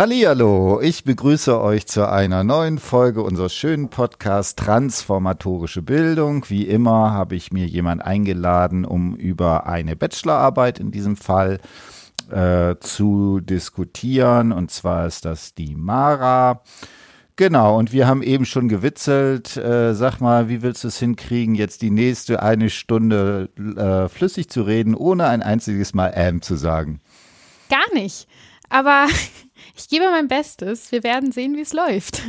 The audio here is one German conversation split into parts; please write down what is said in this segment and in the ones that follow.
Hallihallo, ich begrüße euch zu einer neuen Folge unseres schönen Podcasts Transformatorische Bildung. Wie immer habe ich mir jemand eingeladen, um über eine Bachelorarbeit in diesem Fall äh, zu diskutieren. Und zwar ist das die Mara. Genau, und wir haben eben schon gewitzelt. Äh, sag mal, wie willst du es hinkriegen, jetzt die nächste eine Stunde äh, flüssig zu reden, ohne ein einziges Mal ähm zu sagen? Gar nicht. Aber ich gebe mein Bestes. Wir werden sehen, wie es läuft.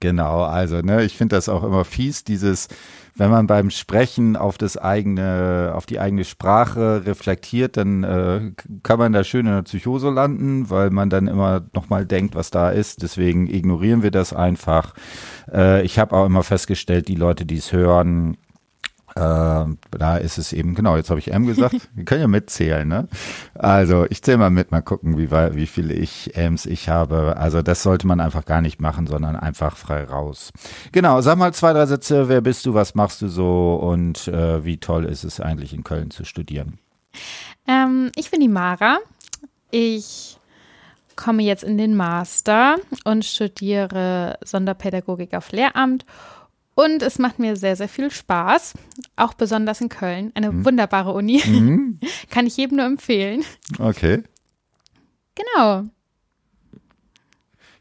Genau, also ne, ich finde das auch immer fies, dieses, wenn man beim Sprechen auf das eigene, auf die eigene Sprache reflektiert, dann äh, kann man da schön in der Psychose landen, weil man dann immer nochmal denkt, was da ist. Deswegen ignorieren wir das einfach. Äh, ich habe auch immer festgestellt, die Leute, die es hören, da ist es eben, genau, jetzt habe ich M gesagt. Wir können ja mitzählen, ne? Also ich zähle mal mit, mal gucken, wie, wie viele ich M's ich habe. Also das sollte man einfach gar nicht machen, sondern einfach frei raus. Genau, sag mal zwei, drei Sätze. Wer bist du, was machst du so und äh, wie toll ist es eigentlich in Köln zu studieren? Ähm, ich bin die Mara. Ich komme jetzt in den Master und studiere Sonderpädagogik auf Lehramt und es macht mir sehr, sehr viel Spaß, auch besonders in Köln. Eine mhm. wunderbare Uni. Mhm. Kann ich jedem nur empfehlen. Okay. Genau.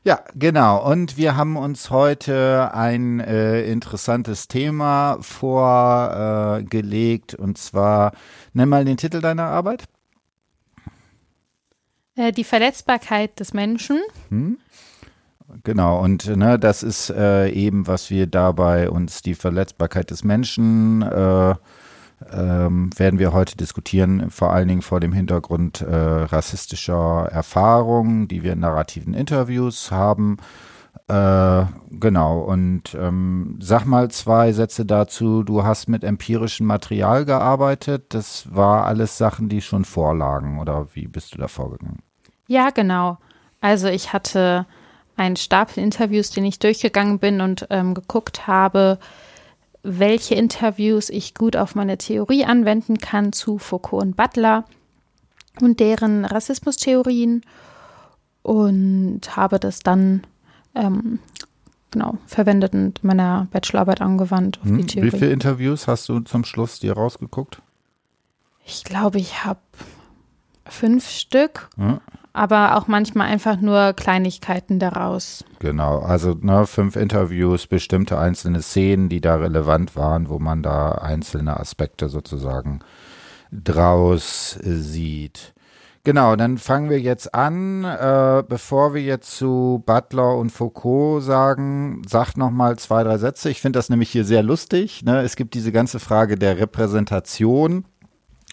Ja, genau. Und wir haben uns heute ein äh, interessantes Thema vorgelegt. Äh, und zwar, nenn mal den Titel deiner Arbeit. Äh, die Verletzbarkeit des Menschen. Hm. Genau, und ne, das ist äh, eben, was wir dabei uns die Verletzbarkeit des Menschen äh, ähm, werden wir heute diskutieren, vor allen Dingen vor dem Hintergrund äh, rassistischer Erfahrungen, die wir in narrativen Interviews haben. Äh, genau, und ähm, sag mal zwei Sätze dazu. Du hast mit empirischem Material gearbeitet. Das war alles Sachen, die schon vorlagen, oder wie bist du da vorgegangen? Ja, genau. Also ich hatte einen Stapel Interviews, den ich durchgegangen bin und ähm, geguckt habe, welche Interviews ich gut auf meine Theorie anwenden kann zu Foucault und Butler und deren Rassismustheorien und habe das dann ähm, genau verwendet und meiner Bachelorarbeit angewandt auf hm, die Theorie. Wie viele Interviews hast du zum Schluss dir rausgeguckt? Ich glaube, ich habe fünf Stück. Hm aber auch manchmal einfach nur Kleinigkeiten daraus. Genau, also ne, fünf Interviews, bestimmte einzelne Szenen, die da relevant waren, wo man da einzelne Aspekte sozusagen draus sieht. Genau, dann fangen wir jetzt an. Äh, bevor wir jetzt zu Butler und Foucault sagen, sagt noch mal zwei, drei Sätze. Ich finde das nämlich hier sehr lustig. Ne? Es gibt diese ganze Frage der Repräsentation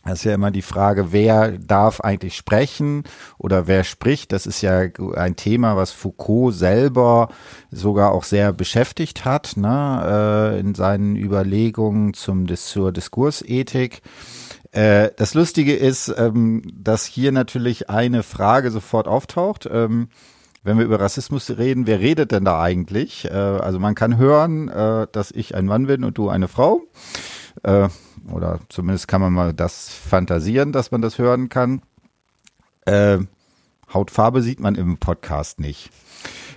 das ist ja immer die Frage, wer darf eigentlich sprechen oder wer spricht. Das ist ja ein Thema, was Foucault selber sogar auch sehr beschäftigt hat, ne, äh, in seinen Überlegungen zum, zur Diskursethik. Äh, das Lustige ist, ähm, dass hier natürlich eine Frage sofort auftaucht. Ähm, wenn wir über Rassismus reden, wer redet denn da eigentlich? Äh, also man kann hören, dass ich ein Mann bin und du eine Frau. Äh, oder zumindest kann man mal das fantasieren, dass man das hören kann. Äh, Hautfarbe sieht man im Podcast nicht.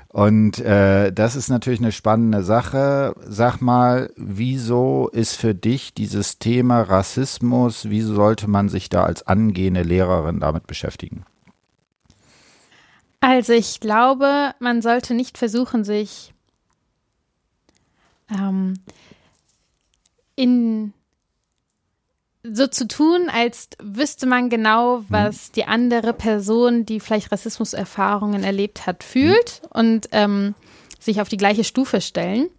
Und äh, das ist natürlich eine spannende Sache. Sag mal, wieso ist für dich dieses Thema Rassismus, wieso sollte man sich da als angehende Lehrerin damit beschäftigen? Also ich glaube, man sollte nicht versuchen, sich ähm, in so zu tun, als wüsste man genau, was hm. die andere Person, die vielleicht Rassismuserfahrungen erlebt hat, fühlt hm. und ähm, sich auf die gleiche Stufe stellen.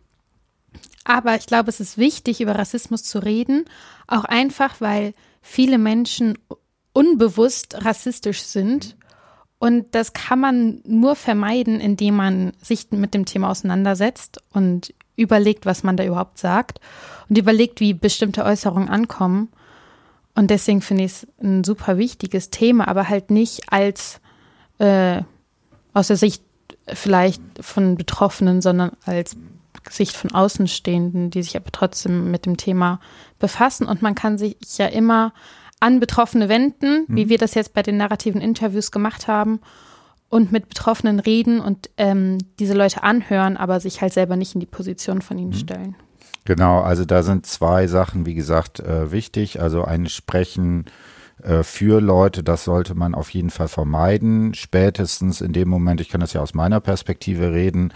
Aber ich glaube, es ist wichtig, über Rassismus zu reden, auch einfach, weil viele Menschen unbewusst rassistisch sind. Und das kann man nur vermeiden, indem man sich mit dem Thema auseinandersetzt und überlegt, was man da überhaupt sagt und überlegt, wie bestimmte Äußerungen ankommen. Und deswegen finde ich es ein super wichtiges Thema, aber halt nicht als äh, aus der Sicht vielleicht von Betroffenen, sondern als Sicht von Außenstehenden, die sich aber trotzdem mit dem Thema befassen. Und man kann sich ja immer an Betroffene wenden, mhm. wie wir das jetzt bei den narrativen Interviews gemacht haben. und mit Betroffenen reden und ähm, diese Leute anhören, aber sich halt selber nicht in die Position von ihnen mhm. stellen. Genau, also da sind zwei Sachen, wie gesagt, äh, wichtig. Also ein Sprechen äh, für Leute, das sollte man auf jeden Fall vermeiden. Spätestens in dem Moment, ich kann das ja aus meiner Perspektive reden,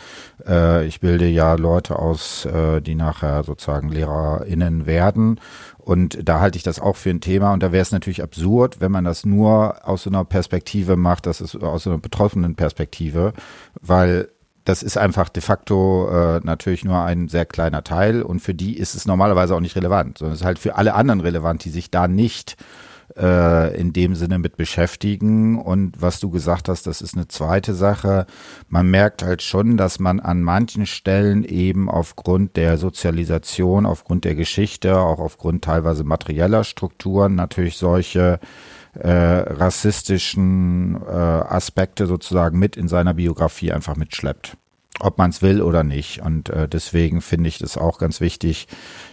äh, ich bilde ja Leute aus, die nachher sozusagen LehrerInnen werden. Und da halte ich das auch für ein Thema. Und da wäre es natürlich absurd, wenn man das nur aus so einer Perspektive macht, das ist aus so einer betroffenen Perspektive, weil das ist einfach de facto äh, natürlich nur ein sehr kleiner Teil und für die ist es normalerweise auch nicht relevant, sondern es ist halt für alle anderen relevant, die sich da nicht äh, in dem Sinne mit beschäftigen. Und was du gesagt hast, das ist eine zweite Sache. Man merkt halt schon, dass man an manchen Stellen eben aufgrund der Sozialisation, aufgrund der Geschichte, auch aufgrund teilweise materieller Strukturen natürlich solche äh, rassistischen äh, Aspekte sozusagen mit in seiner Biografie einfach mitschleppt ob man es will oder nicht. Und äh, deswegen finde ich es auch ganz wichtig,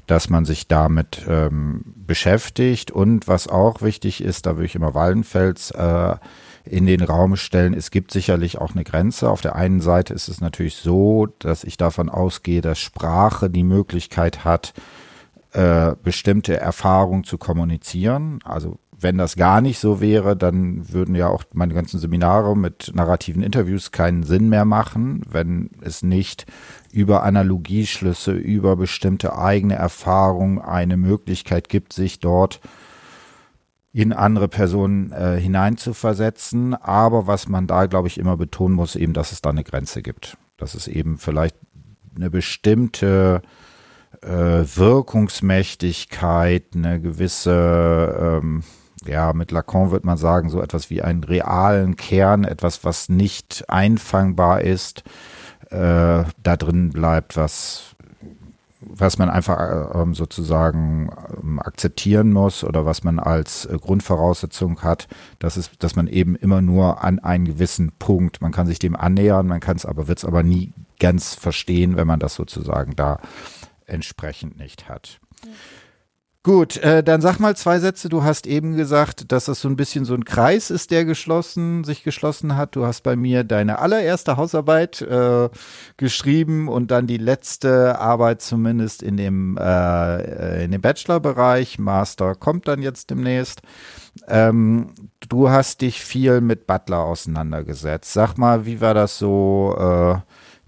dass man sich damit ähm, beschäftigt. Und was auch wichtig ist, da würde ich immer Wallenfels äh, in den Raum stellen, es gibt sicherlich auch eine Grenze. Auf der einen Seite ist es natürlich so, dass ich davon ausgehe, dass Sprache die Möglichkeit hat, äh, bestimmte Erfahrungen zu kommunizieren. Also wenn das gar nicht so wäre, dann würden ja auch meine ganzen Seminare mit narrativen Interviews keinen Sinn mehr machen, wenn es nicht über Analogieschlüsse, über bestimmte eigene Erfahrungen eine Möglichkeit gibt, sich dort in andere Personen äh, hineinzuversetzen. Aber was man da, glaube ich, immer betonen muss, eben, dass es da eine Grenze gibt. Dass es eben vielleicht eine bestimmte äh, Wirkungsmächtigkeit, eine gewisse ähm, ja, mit Lacan wird man sagen, so etwas wie einen realen Kern, etwas, was nicht einfangbar ist, äh, da drin bleibt, was, was man einfach äh, sozusagen äh, akzeptieren muss oder was man als äh, Grundvoraussetzung hat, das ist, dass man eben immer nur an einen gewissen Punkt, man kann sich dem annähern, man kann es aber, wird es aber nie ganz verstehen, wenn man das sozusagen da entsprechend nicht hat. Ja. Gut, äh, dann sag mal zwei Sätze. Du hast eben gesagt, dass das so ein bisschen so ein Kreis ist, der geschlossen, sich geschlossen hat. Du hast bei mir deine allererste Hausarbeit äh, geschrieben und dann die letzte Arbeit zumindest in dem, äh, in dem Bachelorbereich. Master kommt dann jetzt demnächst. Ähm, du hast dich viel mit Butler auseinandergesetzt. Sag mal, wie war das so? Äh,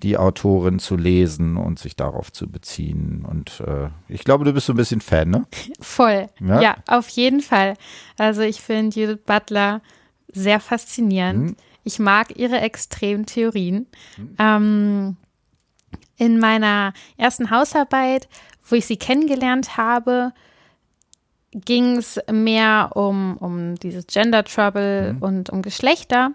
die Autorin zu lesen und sich darauf zu beziehen. Und äh, ich glaube, du bist so ein bisschen Fan, ne? Voll. Ja, ja auf jeden Fall. Also ich finde Judith Butler sehr faszinierend. Hm. Ich mag ihre extremen Theorien. Hm. Ähm, in meiner ersten Hausarbeit, wo ich sie kennengelernt habe, ging es mehr um, um dieses Gender Trouble hm. und um Geschlechter.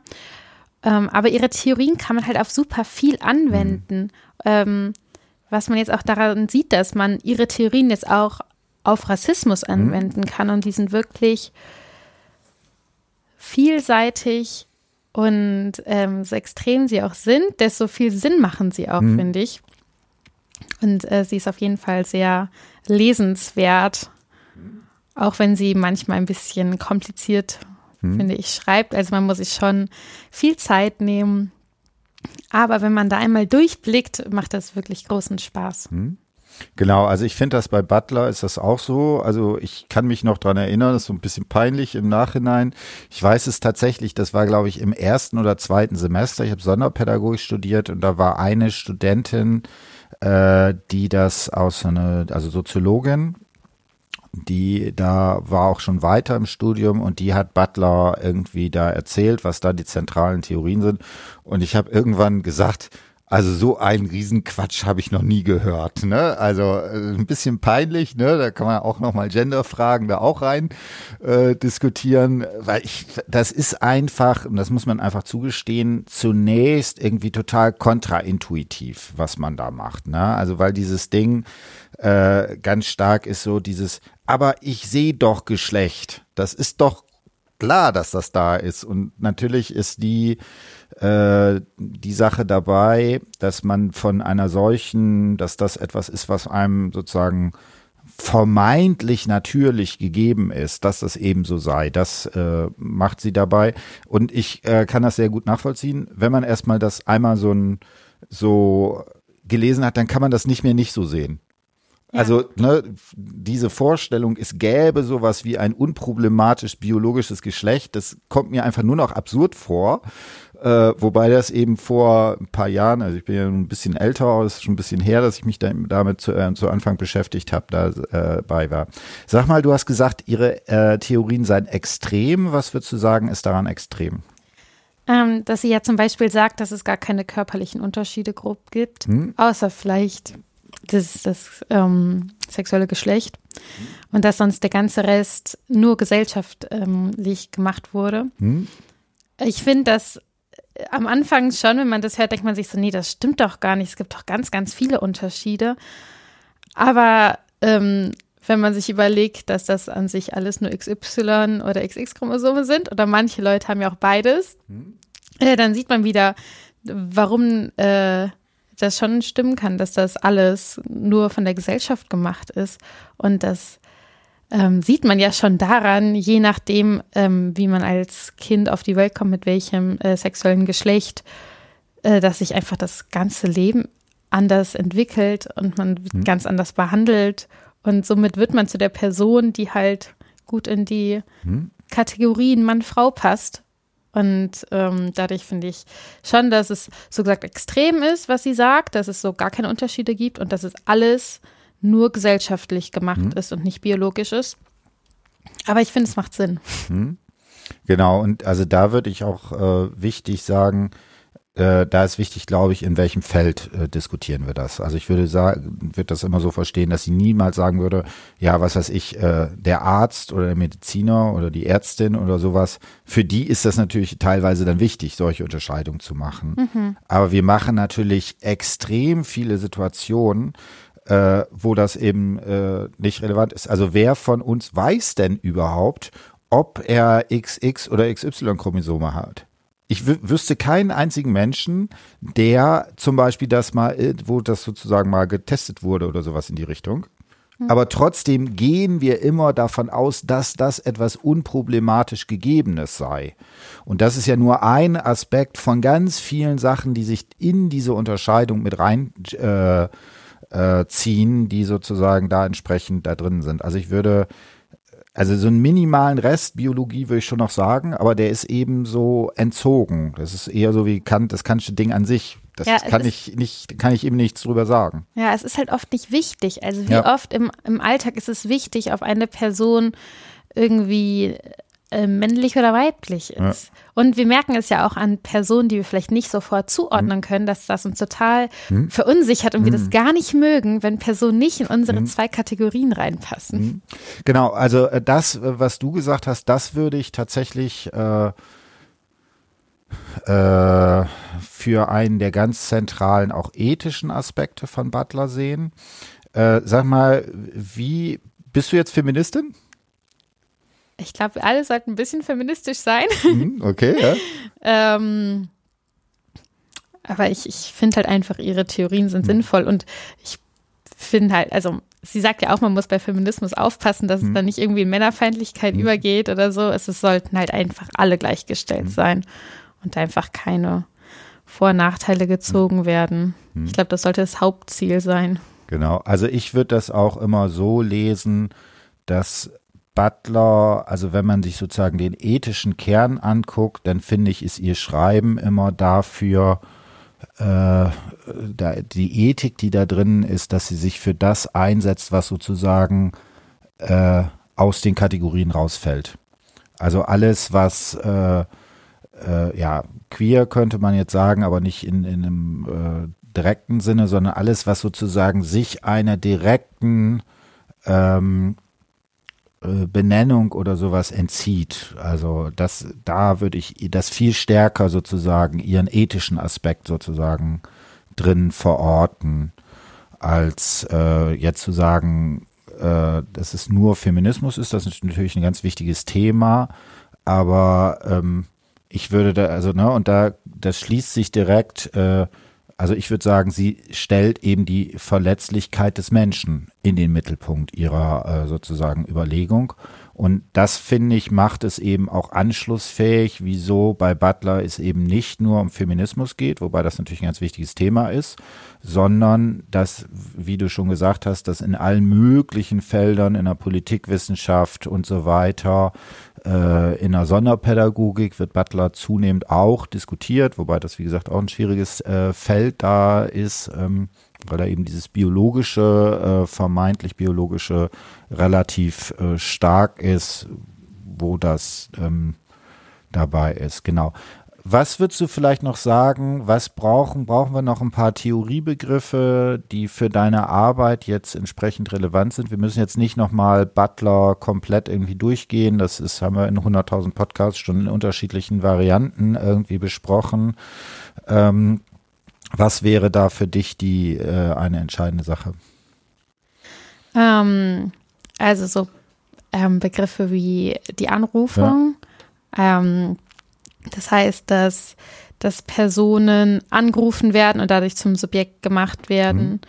Ähm, aber ihre Theorien kann man halt auf super viel anwenden. Mhm. Ähm, was man jetzt auch daran sieht, dass man ihre Theorien jetzt auch auf Rassismus mhm. anwenden mhm. kann und die sind wirklich vielseitig und ähm, so extrem sie auch sind, desto viel Sinn machen sie auch, mhm. finde ich. Und äh, sie ist auf jeden Fall sehr lesenswert, auch wenn sie manchmal ein bisschen kompliziert hm. finde ich, schreibt. Also man muss sich schon viel Zeit nehmen. Aber wenn man da einmal durchblickt, macht das wirklich großen Spaß. Hm. Genau, also ich finde das bei Butler ist das auch so. Also ich kann mich noch dran erinnern, das ist so ein bisschen peinlich im Nachhinein. Ich weiß es tatsächlich, das war glaube ich im ersten oder zweiten Semester. Ich habe Sonderpädagogik studiert und da war eine Studentin, äh, die das aus einer, also Soziologin, die da war auch schon weiter im Studium und die hat Butler irgendwie da erzählt, was da die zentralen Theorien sind. Und ich habe irgendwann gesagt, also so einen Riesenquatsch habe ich noch nie gehört. Ne? Also äh, ein bisschen peinlich, ne? Da kann man auch nochmal Genderfragen da auch rein äh, diskutieren, weil ich, das ist einfach, und das muss man einfach zugestehen, zunächst irgendwie total kontraintuitiv, was man da macht. Ne? Also weil dieses Ding äh, ganz stark ist so dieses, aber ich sehe doch Geschlecht. Das ist doch klar, dass das da ist. Und natürlich ist die, äh, die Sache dabei, dass man von einer solchen, dass das etwas ist, was einem sozusagen vermeintlich natürlich gegeben ist, dass das eben so sei. Das äh, macht sie dabei. Und ich äh, kann das sehr gut nachvollziehen. Wenn man erstmal das einmal so ein so gelesen hat, dann kann man das nicht mehr nicht so sehen. Also ne, diese Vorstellung, es gäbe sowas wie ein unproblematisch biologisches Geschlecht, das kommt mir einfach nur noch absurd vor. Äh, wobei das eben vor ein paar Jahren, also ich bin ja ein bisschen älter, es ist schon ein bisschen her, dass ich mich da, damit zu, äh, zu Anfang beschäftigt habe, dabei äh, war. Sag mal, du hast gesagt, ihre äh, Theorien seien extrem. Was würdest du sagen, ist daran extrem? Ähm, dass sie ja zum Beispiel sagt, dass es gar keine körperlichen Unterschiede grob gibt, hm? außer vielleicht das, das ähm, sexuelle Geschlecht hm? und dass sonst der ganze Rest nur gesellschaftlich gemacht wurde. Hm? Ich finde das äh, am Anfang schon, wenn man das hört, denkt man sich so, nee, das stimmt doch gar nicht. Es gibt doch ganz, ganz viele Unterschiede. Aber ähm, wenn man sich überlegt, dass das an sich alles nur XY oder XX-Chromosome sind oder manche Leute haben ja auch beides, hm. äh, dann sieht man wieder, warum äh, das schon stimmen kann, dass das alles nur von der Gesellschaft gemacht ist. Und das ähm, sieht man ja schon daran, je nachdem, ähm, wie man als Kind auf die Welt kommt, mit welchem äh, sexuellen Geschlecht, äh, dass sich einfach das ganze Leben anders entwickelt und man wird hm. ganz anders behandelt und somit wird man zu der Person, die halt gut in die hm. Kategorien Mann-Frau passt. Und ähm, dadurch finde ich schon, dass es so gesagt extrem ist, was sie sagt, dass es so gar keine Unterschiede gibt und dass es alles nur gesellschaftlich gemacht hm. ist und nicht biologisch ist. Aber ich finde, es macht Sinn. Hm. Genau, und also da würde ich auch äh, wichtig sagen, äh, da ist wichtig, glaube ich, in welchem Feld äh, diskutieren wir das. Also ich würde sagen, würde das immer so verstehen, dass sie niemals sagen würde, ja, was weiß ich, äh, der Arzt oder der Mediziner oder die Ärztin oder sowas, für die ist das natürlich teilweise dann wichtig, solche Unterscheidungen zu machen. Mhm. Aber wir machen natürlich extrem viele Situationen, äh, wo das eben äh, nicht relevant ist. Also wer von uns weiß denn überhaupt, ob er XX oder XY-Chromosome hat? Ich wüsste keinen einzigen Menschen, der zum Beispiel das mal, äh, wo das sozusagen mal getestet wurde oder sowas in die Richtung. Hm. Aber trotzdem gehen wir immer davon aus, dass das etwas unproblematisch Gegebenes sei. Und das ist ja nur ein Aspekt von ganz vielen Sachen, die sich in diese Unterscheidung mit rein äh, äh, die sozusagen da entsprechend da drin sind. Also ich würde also so einen minimalen Rest Biologie würde ich schon noch sagen, aber der ist eben so entzogen. Das ist eher so wie Kant, das Kantische Ding an sich. Das ja, kann ich nicht, kann ich eben nichts drüber sagen. Ja, es ist halt oft nicht wichtig. Also wie ja. oft im, im Alltag ist es wichtig, auf eine Person irgendwie äh, männlich oder weiblich ist. Ja. Und wir merken es ja auch an Personen, die wir vielleicht nicht sofort zuordnen mhm. können, dass das uns total mhm. verunsichert und wir das mhm. gar nicht mögen, wenn Personen nicht in unsere mhm. zwei Kategorien reinpassen. Mhm. Genau, also äh, das, äh, was du gesagt hast, das würde ich tatsächlich äh, äh, für einen der ganz zentralen, auch ethischen Aspekte von Butler sehen. Sag mal, wie bist du jetzt Feministin? Ich glaube, wir alle sollten ein bisschen feministisch sein. Mhm, okay, ja. ähm, aber ich, ich finde halt einfach, ihre Theorien sind mhm. sinnvoll und ich finde halt, also sie sagt ja auch, man muss bei Feminismus aufpassen, dass mhm. es dann nicht irgendwie in Männerfeindlichkeit mhm. übergeht oder so. Es, es, sollten halt einfach alle gleichgestellt mhm. sein und einfach keine Vor- und Nachteile gezogen mhm. werden. Ich glaube, das sollte das Hauptziel sein. Genau, also ich würde das auch immer so lesen, dass Butler, also wenn man sich sozusagen den ethischen Kern anguckt, dann finde ich, ist ihr Schreiben immer dafür, äh, da, die Ethik, die da drin ist, dass sie sich für das einsetzt, was sozusagen äh, aus den Kategorien rausfällt. Also alles, was äh, äh, ja queer könnte man jetzt sagen, aber nicht in, in einem äh, direkten Sinne, sondern alles, was sozusagen sich einer direkten ähm, äh, Benennung oder sowas entzieht. Also das, da würde ich das viel stärker sozusagen ihren ethischen Aspekt sozusagen drin verorten, als äh, jetzt zu sagen, äh, dass es nur Feminismus ist. Das ist natürlich ein ganz wichtiges Thema, aber ähm, ich würde da, also, ne, und da, das schließt sich direkt äh, also ich würde sagen, sie stellt eben die Verletzlichkeit des Menschen in den Mittelpunkt ihrer äh, sozusagen Überlegung. Und das, finde ich, macht es eben auch anschlussfähig, wieso bei Butler es eben nicht nur um Feminismus geht, wobei das natürlich ein ganz wichtiges Thema ist, sondern dass, wie du schon gesagt hast, dass in allen möglichen Feldern in der Politikwissenschaft und so weiter, äh, in der Sonderpädagogik wird Butler zunehmend auch diskutiert, wobei das, wie gesagt, auch ein schwieriges äh, Feld da ist. Ähm, weil da eben dieses biologische, äh, vermeintlich biologische relativ äh, stark ist, wo das ähm, dabei ist. Genau. Was würdest du vielleicht noch sagen? Was brauchen? Brauchen wir noch ein paar Theoriebegriffe, die für deine Arbeit jetzt entsprechend relevant sind? Wir müssen jetzt nicht nochmal Butler komplett irgendwie durchgehen. Das ist, haben wir in 100.000 Podcasts schon in unterschiedlichen Varianten irgendwie besprochen. Ähm, was wäre da für dich die äh, eine entscheidende Sache? Ähm, also so ähm, Begriffe wie die Anrufung. Ja. Ähm, das heißt, dass, dass Personen angerufen werden und dadurch zum Subjekt gemacht werden,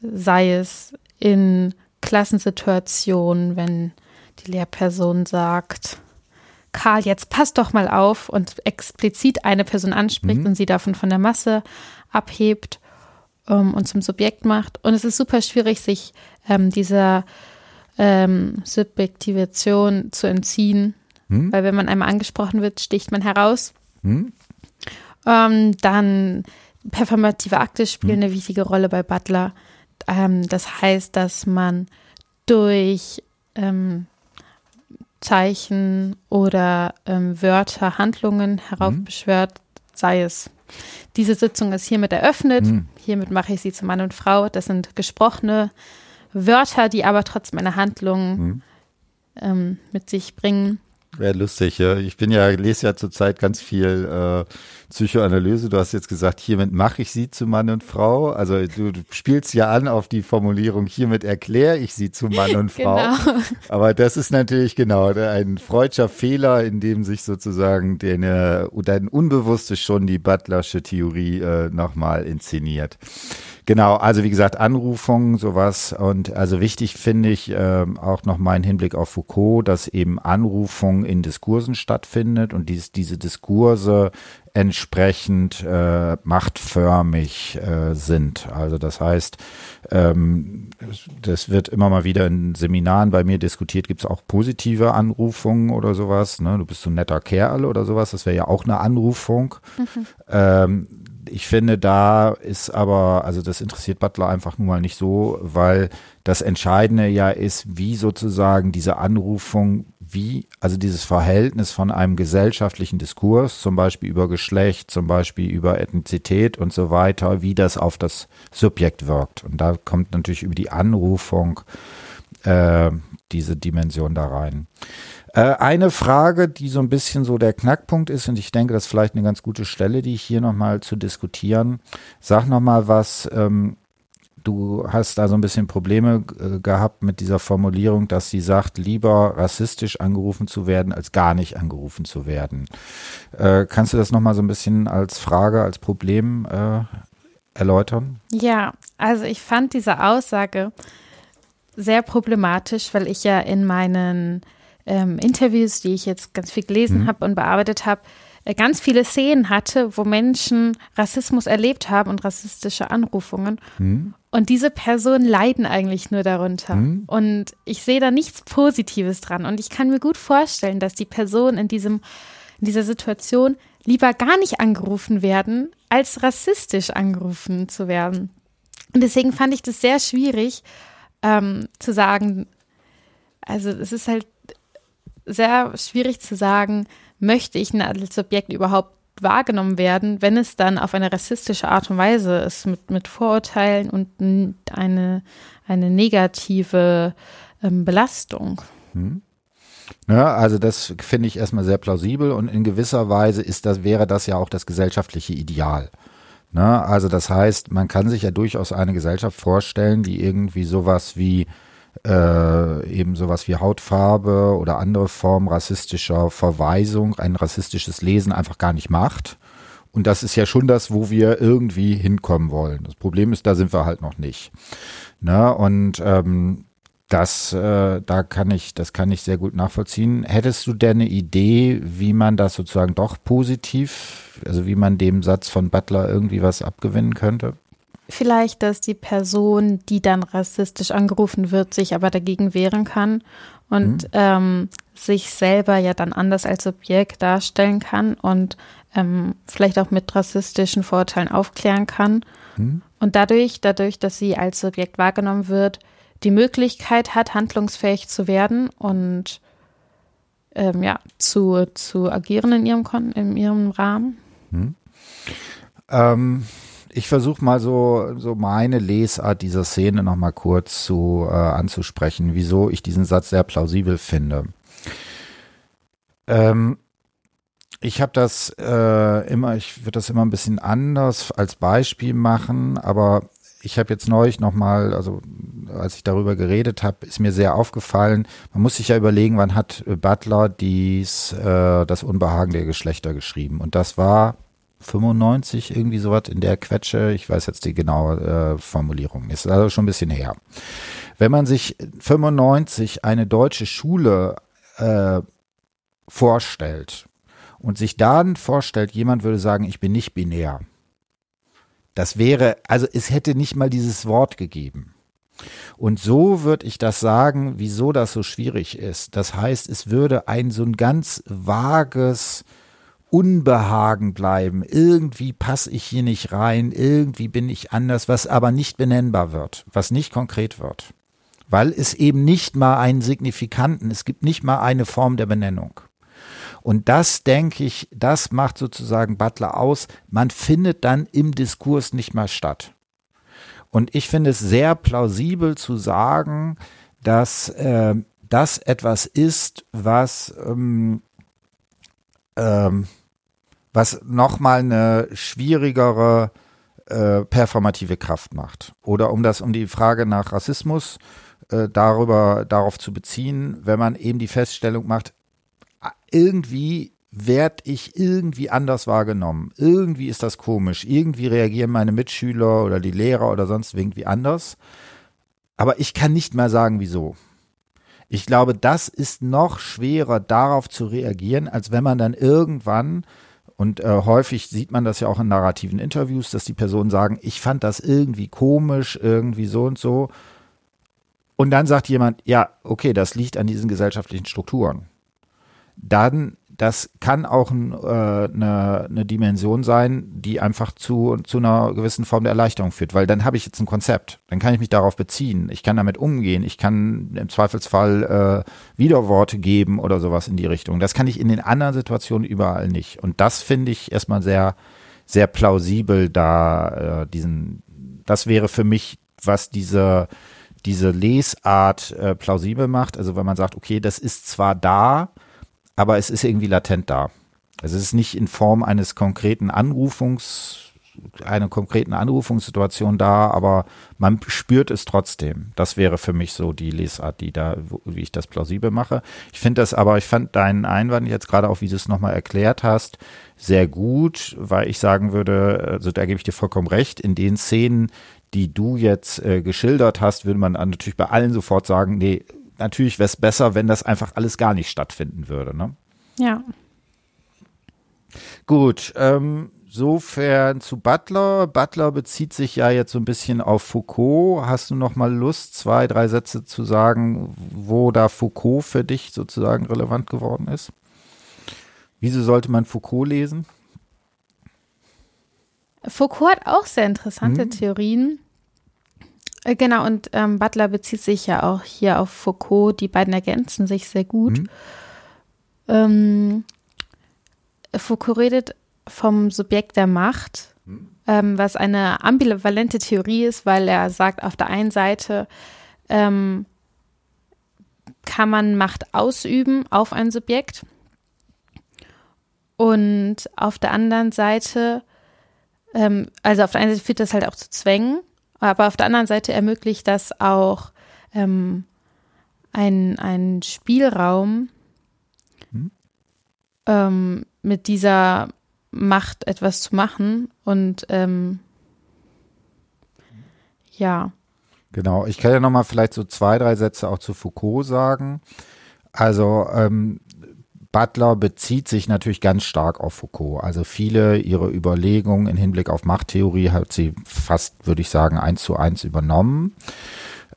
mhm. sei es in Klassensituationen, wenn die Lehrperson sagt, Karl, jetzt pass doch mal auf und explizit eine Person anspricht mhm. und sie davon von der Masse abhebt ähm, und zum Subjekt macht. Und es ist super schwierig, sich ähm, dieser ähm, Subjektivation zu entziehen, hm? weil wenn man einmal angesprochen wird, sticht man heraus. Hm? Ähm, dann performative Akte spielen hm? eine wichtige Rolle bei Butler. Ähm, das heißt, dass man durch ähm, Zeichen oder Wörter, Handlungen heraufbeschwört, sei es diese Sitzung ist hiermit eröffnet. Mhm. Hiermit mache ich sie zu Mann und Frau. Das sind gesprochene Wörter, die aber trotzdem eine Handlung mhm. ähm, mit sich bringen. Wäre lustig, ja. Ich bin ja, lese ja zurzeit ganz viel äh, Psychoanalyse. Du hast jetzt gesagt, hiermit mache ich sie zu Mann und Frau. Also du, du spielst ja an auf die Formulierung, hiermit erkläre ich sie zu Mann und Frau. Genau. Aber das ist natürlich genau ein freudscher Fehler, in dem sich sozusagen deine, dein Unbewusstes schon die Butlersche Theorie äh, nochmal inszeniert. Genau, also wie gesagt, Anrufungen, sowas. Und also wichtig finde ich äh, auch noch mein Hinblick auf Foucault, dass eben Anrufung in Diskursen stattfindet und dies, diese Diskurse entsprechend äh, machtförmig äh, sind. Also das heißt, ähm, das wird immer mal wieder in Seminaren bei mir diskutiert, gibt es auch positive Anrufungen oder sowas. Ne? Du bist so ein netter Kerl oder sowas, das wäre ja auch eine Anrufung. Mhm. Ähm, ich finde, da ist aber, also das interessiert Butler einfach nun mal nicht so, weil das Entscheidende ja ist, wie sozusagen diese Anrufung, wie, also dieses Verhältnis von einem gesellschaftlichen Diskurs, zum Beispiel über Geschlecht, zum Beispiel über Ethnizität und so weiter, wie das auf das Subjekt wirkt. Und da kommt natürlich über die Anrufung äh, diese Dimension da rein. Äh, eine Frage, die so ein bisschen so der Knackpunkt ist, und ich denke, das ist vielleicht eine ganz gute Stelle, die ich hier nochmal zu diskutieren. Sag nochmal was, ähm, du hast da so ein bisschen Probleme äh, gehabt mit dieser Formulierung, dass sie sagt, lieber rassistisch angerufen zu werden, als gar nicht angerufen zu werden. Äh, kannst du das nochmal so ein bisschen als Frage, als Problem äh, erläutern? Ja, also ich fand diese Aussage sehr problematisch, weil ich ja in meinen ähm, Interviews, die ich jetzt ganz viel gelesen mhm. habe und bearbeitet habe, äh, ganz viele Szenen hatte, wo Menschen Rassismus erlebt haben und rassistische Anrufungen. Mhm. Und diese Personen leiden eigentlich nur darunter. Mhm. Und ich sehe da nichts Positives dran. Und ich kann mir gut vorstellen, dass die Personen in diesem, in dieser Situation lieber gar nicht angerufen werden, als rassistisch angerufen zu werden. Und deswegen fand ich das sehr schwierig ähm, zu sagen, also es ist halt sehr schwierig zu sagen, möchte ich als Subjekt überhaupt wahrgenommen werden, wenn es dann auf eine rassistische Art und Weise ist, mit, mit Vorurteilen und eine, eine negative ähm, Belastung. Hm. Ja, also das finde ich erstmal sehr plausibel und in gewisser Weise ist das, wäre das ja auch das gesellschaftliche Ideal. Ne? Also das heißt, man kann sich ja durchaus eine Gesellschaft vorstellen, die irgendwie sowas wie äh, eben sowas wie Hautfarbe oder andere Formen rassistischer Verweisung, ein rassistisches Lesen einfach gar nicht macht Und das ist ja schon das, wo wir irgendwie hinkommen wollen. Das Problem ist, da sind wir halt noch nicht. Ne? Und ähm, das, äh, da kann ich, das kann ich sehr gut nachvollziehen. Hättest du denn eine Idee, wie man das sozusagen doch positiv, also wie man dem Satz von Butler irgendwie was abgewinnen könnte? Vielleicht, dass die Person, die dann rassistisch angerufen wird, sich aber dagegen wehren kann und mhm. ähm, sich selber ja dann anders als Subjekt darstellen kann und ähm, vielleicht auch mit rassistischen Vorurteilen aufklären kann. Mhm. Und dadurch, dadurch, dass sie als Subjekt wahrgenommen wird, die Möglichkeit hat, handlungsfähig zu werden und ähm, ja, zu, zu agieren in ihrem, in ihrem Rahmen. Hm. Ähm, ich versuche mal so, so meine Lesart dieser Szene nochmal kurz zu, äh, anzusprechen, wieso ich diesen Satz sehr plausibel finde. Ähm, ich habe das äh, immer, ich würde das immer ein bisschen anders als Beispiel machen, aber ich habe jetzt neulich nochmal, also als ich darüber geredet habe, ist mir sehr aufgefallen, man muss sich ja überlegen, wann hat Butler dies, äh, das Unbehagen der Geschlechter geschrieben. Und das war 95, irgendwie sowas in der Quetsche. Ich weiß jetzt die genaue äh, Formulierung. Ist also schon ein bisschen her. Wenn man sich 95 eine deutsche Schule äh, vorstellt und sich dann vorstellt, jemand würde sagen, ich bin nicht binär das wäre, also es hätte nicht mal dieses Wort gegeben. Und so würde ich das sagen, wieso das so schwierig ist. Das heißt, es würde ein so ein ganz vages Unbehagen bleiben. Irgendwie passe ich hier nicht rein, irgendwie bin ich anders, was aber nicht benennbar wird, was nicht konkret wird. Weil es eben nicht mal einen Signifikanten, es gibt nicht mal eine Form der Benennung. Und das, denke ich, das macht sozusagen Butler aus. Man findet dann im Diskurs nicht mehr statt. Und ich finde es sehr plausibel zu sagen, dass äh, das etwas ist, was, ähm, ähm, was nochmal eine schwierigere äh, performative Kraft macht. Oder um das, um die Frage nach Rassismus äh, darüber, darauf zu beziehen, wenn man eben die Feststellung macht, irgendwie werde ich irgendwie anders wahrgenommen. Irgendwie ist das komisch. Irgendwie reagieren meine Mitschüler oder die Lehrer oder sonst irgendwie anders. Aber ich kann nicht mehr sagen, wieso. Ich glaube, das ist noch schwerer darauf zu reagieren, als wenn man dann irgendwann, und äh, häufig sieht man das ja auch in narrativen Interviews, dass die Personen sagen, ich fand das irgendwie komisch, irgendwie so und so. Und dann sagt jemand, ja, okay, das liegt an diesen gesellschaftlichen Strukturen dann das kann auch äh, eine, eine Dimension sein, die einfach zu, zu einer gewissen Form der Erleichterung führt, weil dann habe ich jetzt ein Konzept, dann kann ich mich darauf beziehen, ich kann damit umgehen, ich kann im Zweifelsfall äh, Widerworte geben oder sowas in die Richtung. Das kann ich in den anderen Situationen überall nicht. Und das finde ich erstmal sehr, sehr plausibel, da äh, diesen, das wäre für mich, was diese, diese Lesart äh, plausibel macht. Also wenn man sagt, okay, das ist zwar da, aber es ist irgendwie latent da. Also es ist nicht in Form eines konkreten Anrufungs, einer konkreten Anrufungssituation da, aber man spürt es trotzdem. Das wäre für mich so die Lesart, die da, wie ich das plausibel mache. Ich finde das aber, ich fand deinen Einwand jetzt gerade auch, wie du es nochmal erklärt hast, sehr gut, weil ich sagen würde, also da gebe ich dir vollkommen recht, in den Szenen, die du jetzt äh, geschildert hast, würde man natürlich bei allen sofort sagen, nee, natürlich wäre es besser, wenn das einfach alles gar nicht stattfinden würde. Ne? Ja. Gut, ähm, sofern zu Butler. Butler bezieht sich ja jetzt so ein bisschen auf Foucault. Hast du noch mal Lust, zwei, drei Sätze zu sagen, wo da Foucault für dich sozusagen relevant geworden ist? Wieso sollte man Foucault lesen? Foucault hat auch sehr interessante hm. Theorien. Äh, genau, und ähm, Butler bezieht sich ja auch hier auf Foucault. Die beiden ergänzen sich sehr gut. Mhm. Ähm, Foucault redet vom Subjekt der Macht, mhm. ähm, was eine ambivalente Theorie ist, weil er sagt, auf der einen Seite ähm, kann man Macht ausüben auf ein Subjekt und auf der anderen Seite, ähm, also auf der einen Seite führt das halt auch zu Zwängen aber auf der anderen Seite ermöglicht das auch ähm, einen Spielraum hm? ähm, mit dieser Macht, etwas zu machen. Und ähm, ja. Genau, ich kann ja nochmal vielleicht so zwei, drei Sätze auch zu Foucault sagen. Also ähm, Butler bezieht sich natürlich ganz stark auf Foucault. Also viele ihrer Überlegungen im Hinblick auf Machttheorie hat sie fast, würde ich sagen, eins zu eins übernommen.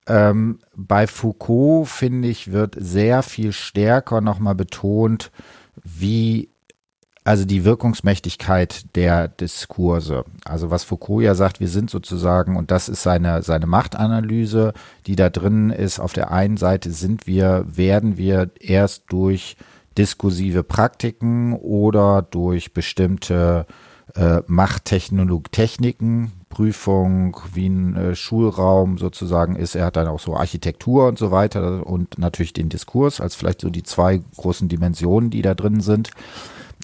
Ähm, bei Foucault, finde ich, wird sehr viel stärker nochmal betont, wie also die Wirkungsmächtigkeit der Diskurse. Also was Foucault ja sagt, wir sind sozusagen, und das ist seine, seine Machtanalyse, die da drin ist, auf der einen Seite sind wir, werden wir erst durch diskursive Praktiken oder durch bestimmte äh, Machttechniken, Prüfung, wie ein äh, Schulraum sozusagen ist. Er hat dann auch so Architektur und so weiter und natürlich den Diskurs als vielleicht so die zwei großen Dimensionen, die da drin sind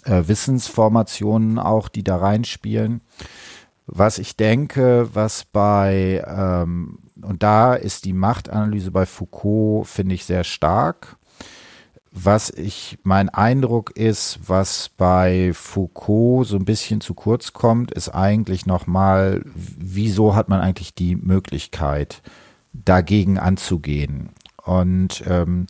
äh, Wissensformationen auch, die da reinspielen. Was ich denke, was bei, ähm, und da ist die Machtanalyse bei Foucault, finde ich, sehr stark. Was ich, mein Eindruck ist, was bei Foucault so ein bisschen zu kurz kommt, ist eigentlich nochmal, wieso hat man eigentlich die Möglichkeit, dagegen anzugehen? Und ähm,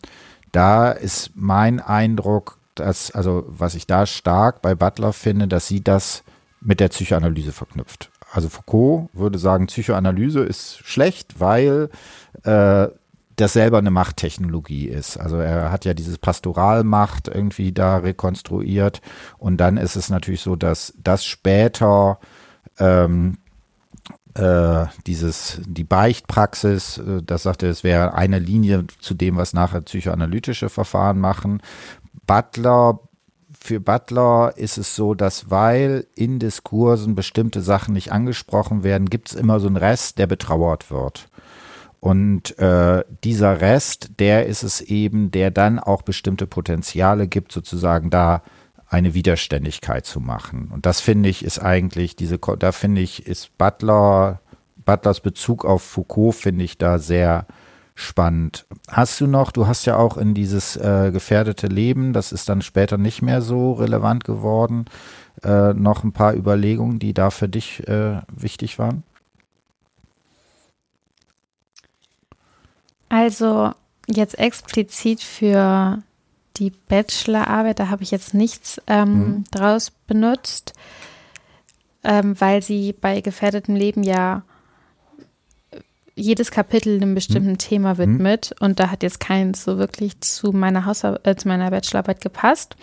da ist mein Eindruck, das, also was ich da stark bei Butler finde, dass sie das mit der Psychoanalyse verknüpft. Also Foucault würde sagen, Psychoanalyse ist schlecht, weil äh, das selber eine Machttechnologie ist. Also er hat ja dieses Pastoralmacht irgendwie da rekonstruiert und dann ist es natürlich so, dass das später ähm, äh, dieses die Beichtpraxis, äh, das sagte, es wäre eine Linie zu dem, was nachher psychoanalytische Verfahren machen. Butler, für Butler ist es so, dass weil in Diskursen bestimmte Sachen nicht angesprochen werden, gibt es immer so einen Rest, der betrauert wird. Und äh, dieser Rest, der ist es eben, der dann auch bestimmte Potenziale gibt, sozusagen da eine Widerständigkeit zu machen. Und das finde ich ist eigentlich diese, da finde ich, ist Butler, Butlers Bezug auf Foucault finde ich da sehr spannend. Hast du noch, du hast ja auch in dieses äh, gefährdete Leben, das ist dann später nicht mehr so relevant geworden, äh, noch ein paar Überlegungen, die da für dich äh, wichtig waren? Also jetzt explizit für die Bachelorarbeit, da habe ich jetzt nichts ähm, mhm. draus benutzt, ähm, weil sie bei gefährdetem Leben ja jedes Kapitel einem bestimmten hm. Thema widmet hm. und da hat jetzt keins so wirklich zu meiner Hausarbeit, äh, zu meiner Bachelorarbeit gepasst.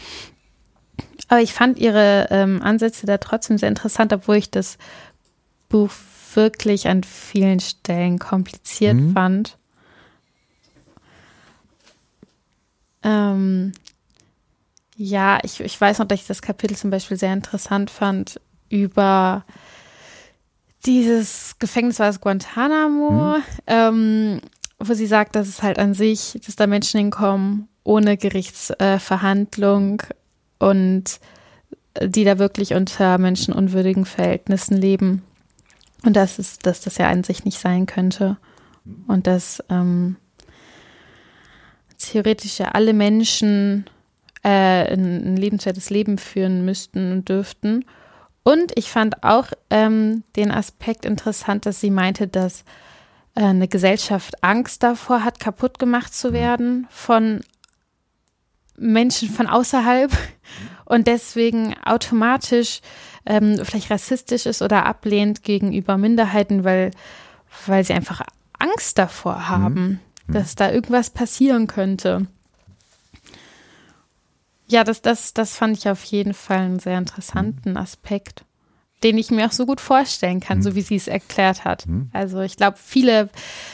Aber ich fand ihre ähm, Ansätze da trotzdem sehr interessant, obwohl ich das Buch wirklich an vielen Stellen kompliziert hm. fand. Ähm, ja, ich, ich weiß noch, dass ich das Kapitel zum Beispiel sehr interessant fand über dieses Gefängnis war das Guantanamo, mhm. ähm, wo sie sagt, dass es halt an sich, dass da Menschen hinkommen ohne Gerichtsverhandlung äh, und die da wirklich unter menschenunwürdigen Verhältnissen leben. Und das ist, dass das ja an sich nicht sein könnte. Und dass ähm, theoretisch ja alle Menschen äh, ein, ein lebenswertes Leben führen müssten und dürften. Und ich fand auch ähm, den Aspekt interessant, dass sie meinte, dass äh, eine Gesellschaft Angst davor hat, kaputt gemacht zu werden von Menschen von außerhalb und deswegen automatisch ähm, vielleicht rassistisch ist oder ablehnt gegenüber Minderheiten, weil, weil sie einfach Angst davor haben, mhm. Dass da irgendwas passieren könnte. Ja, das, das, das fand ich auf jeden Fall einen sehr interessanten Aspekt, den ich mir auch so gut vorstellen kann, so wie sie es erklärt hat. Also ich glaube, viele,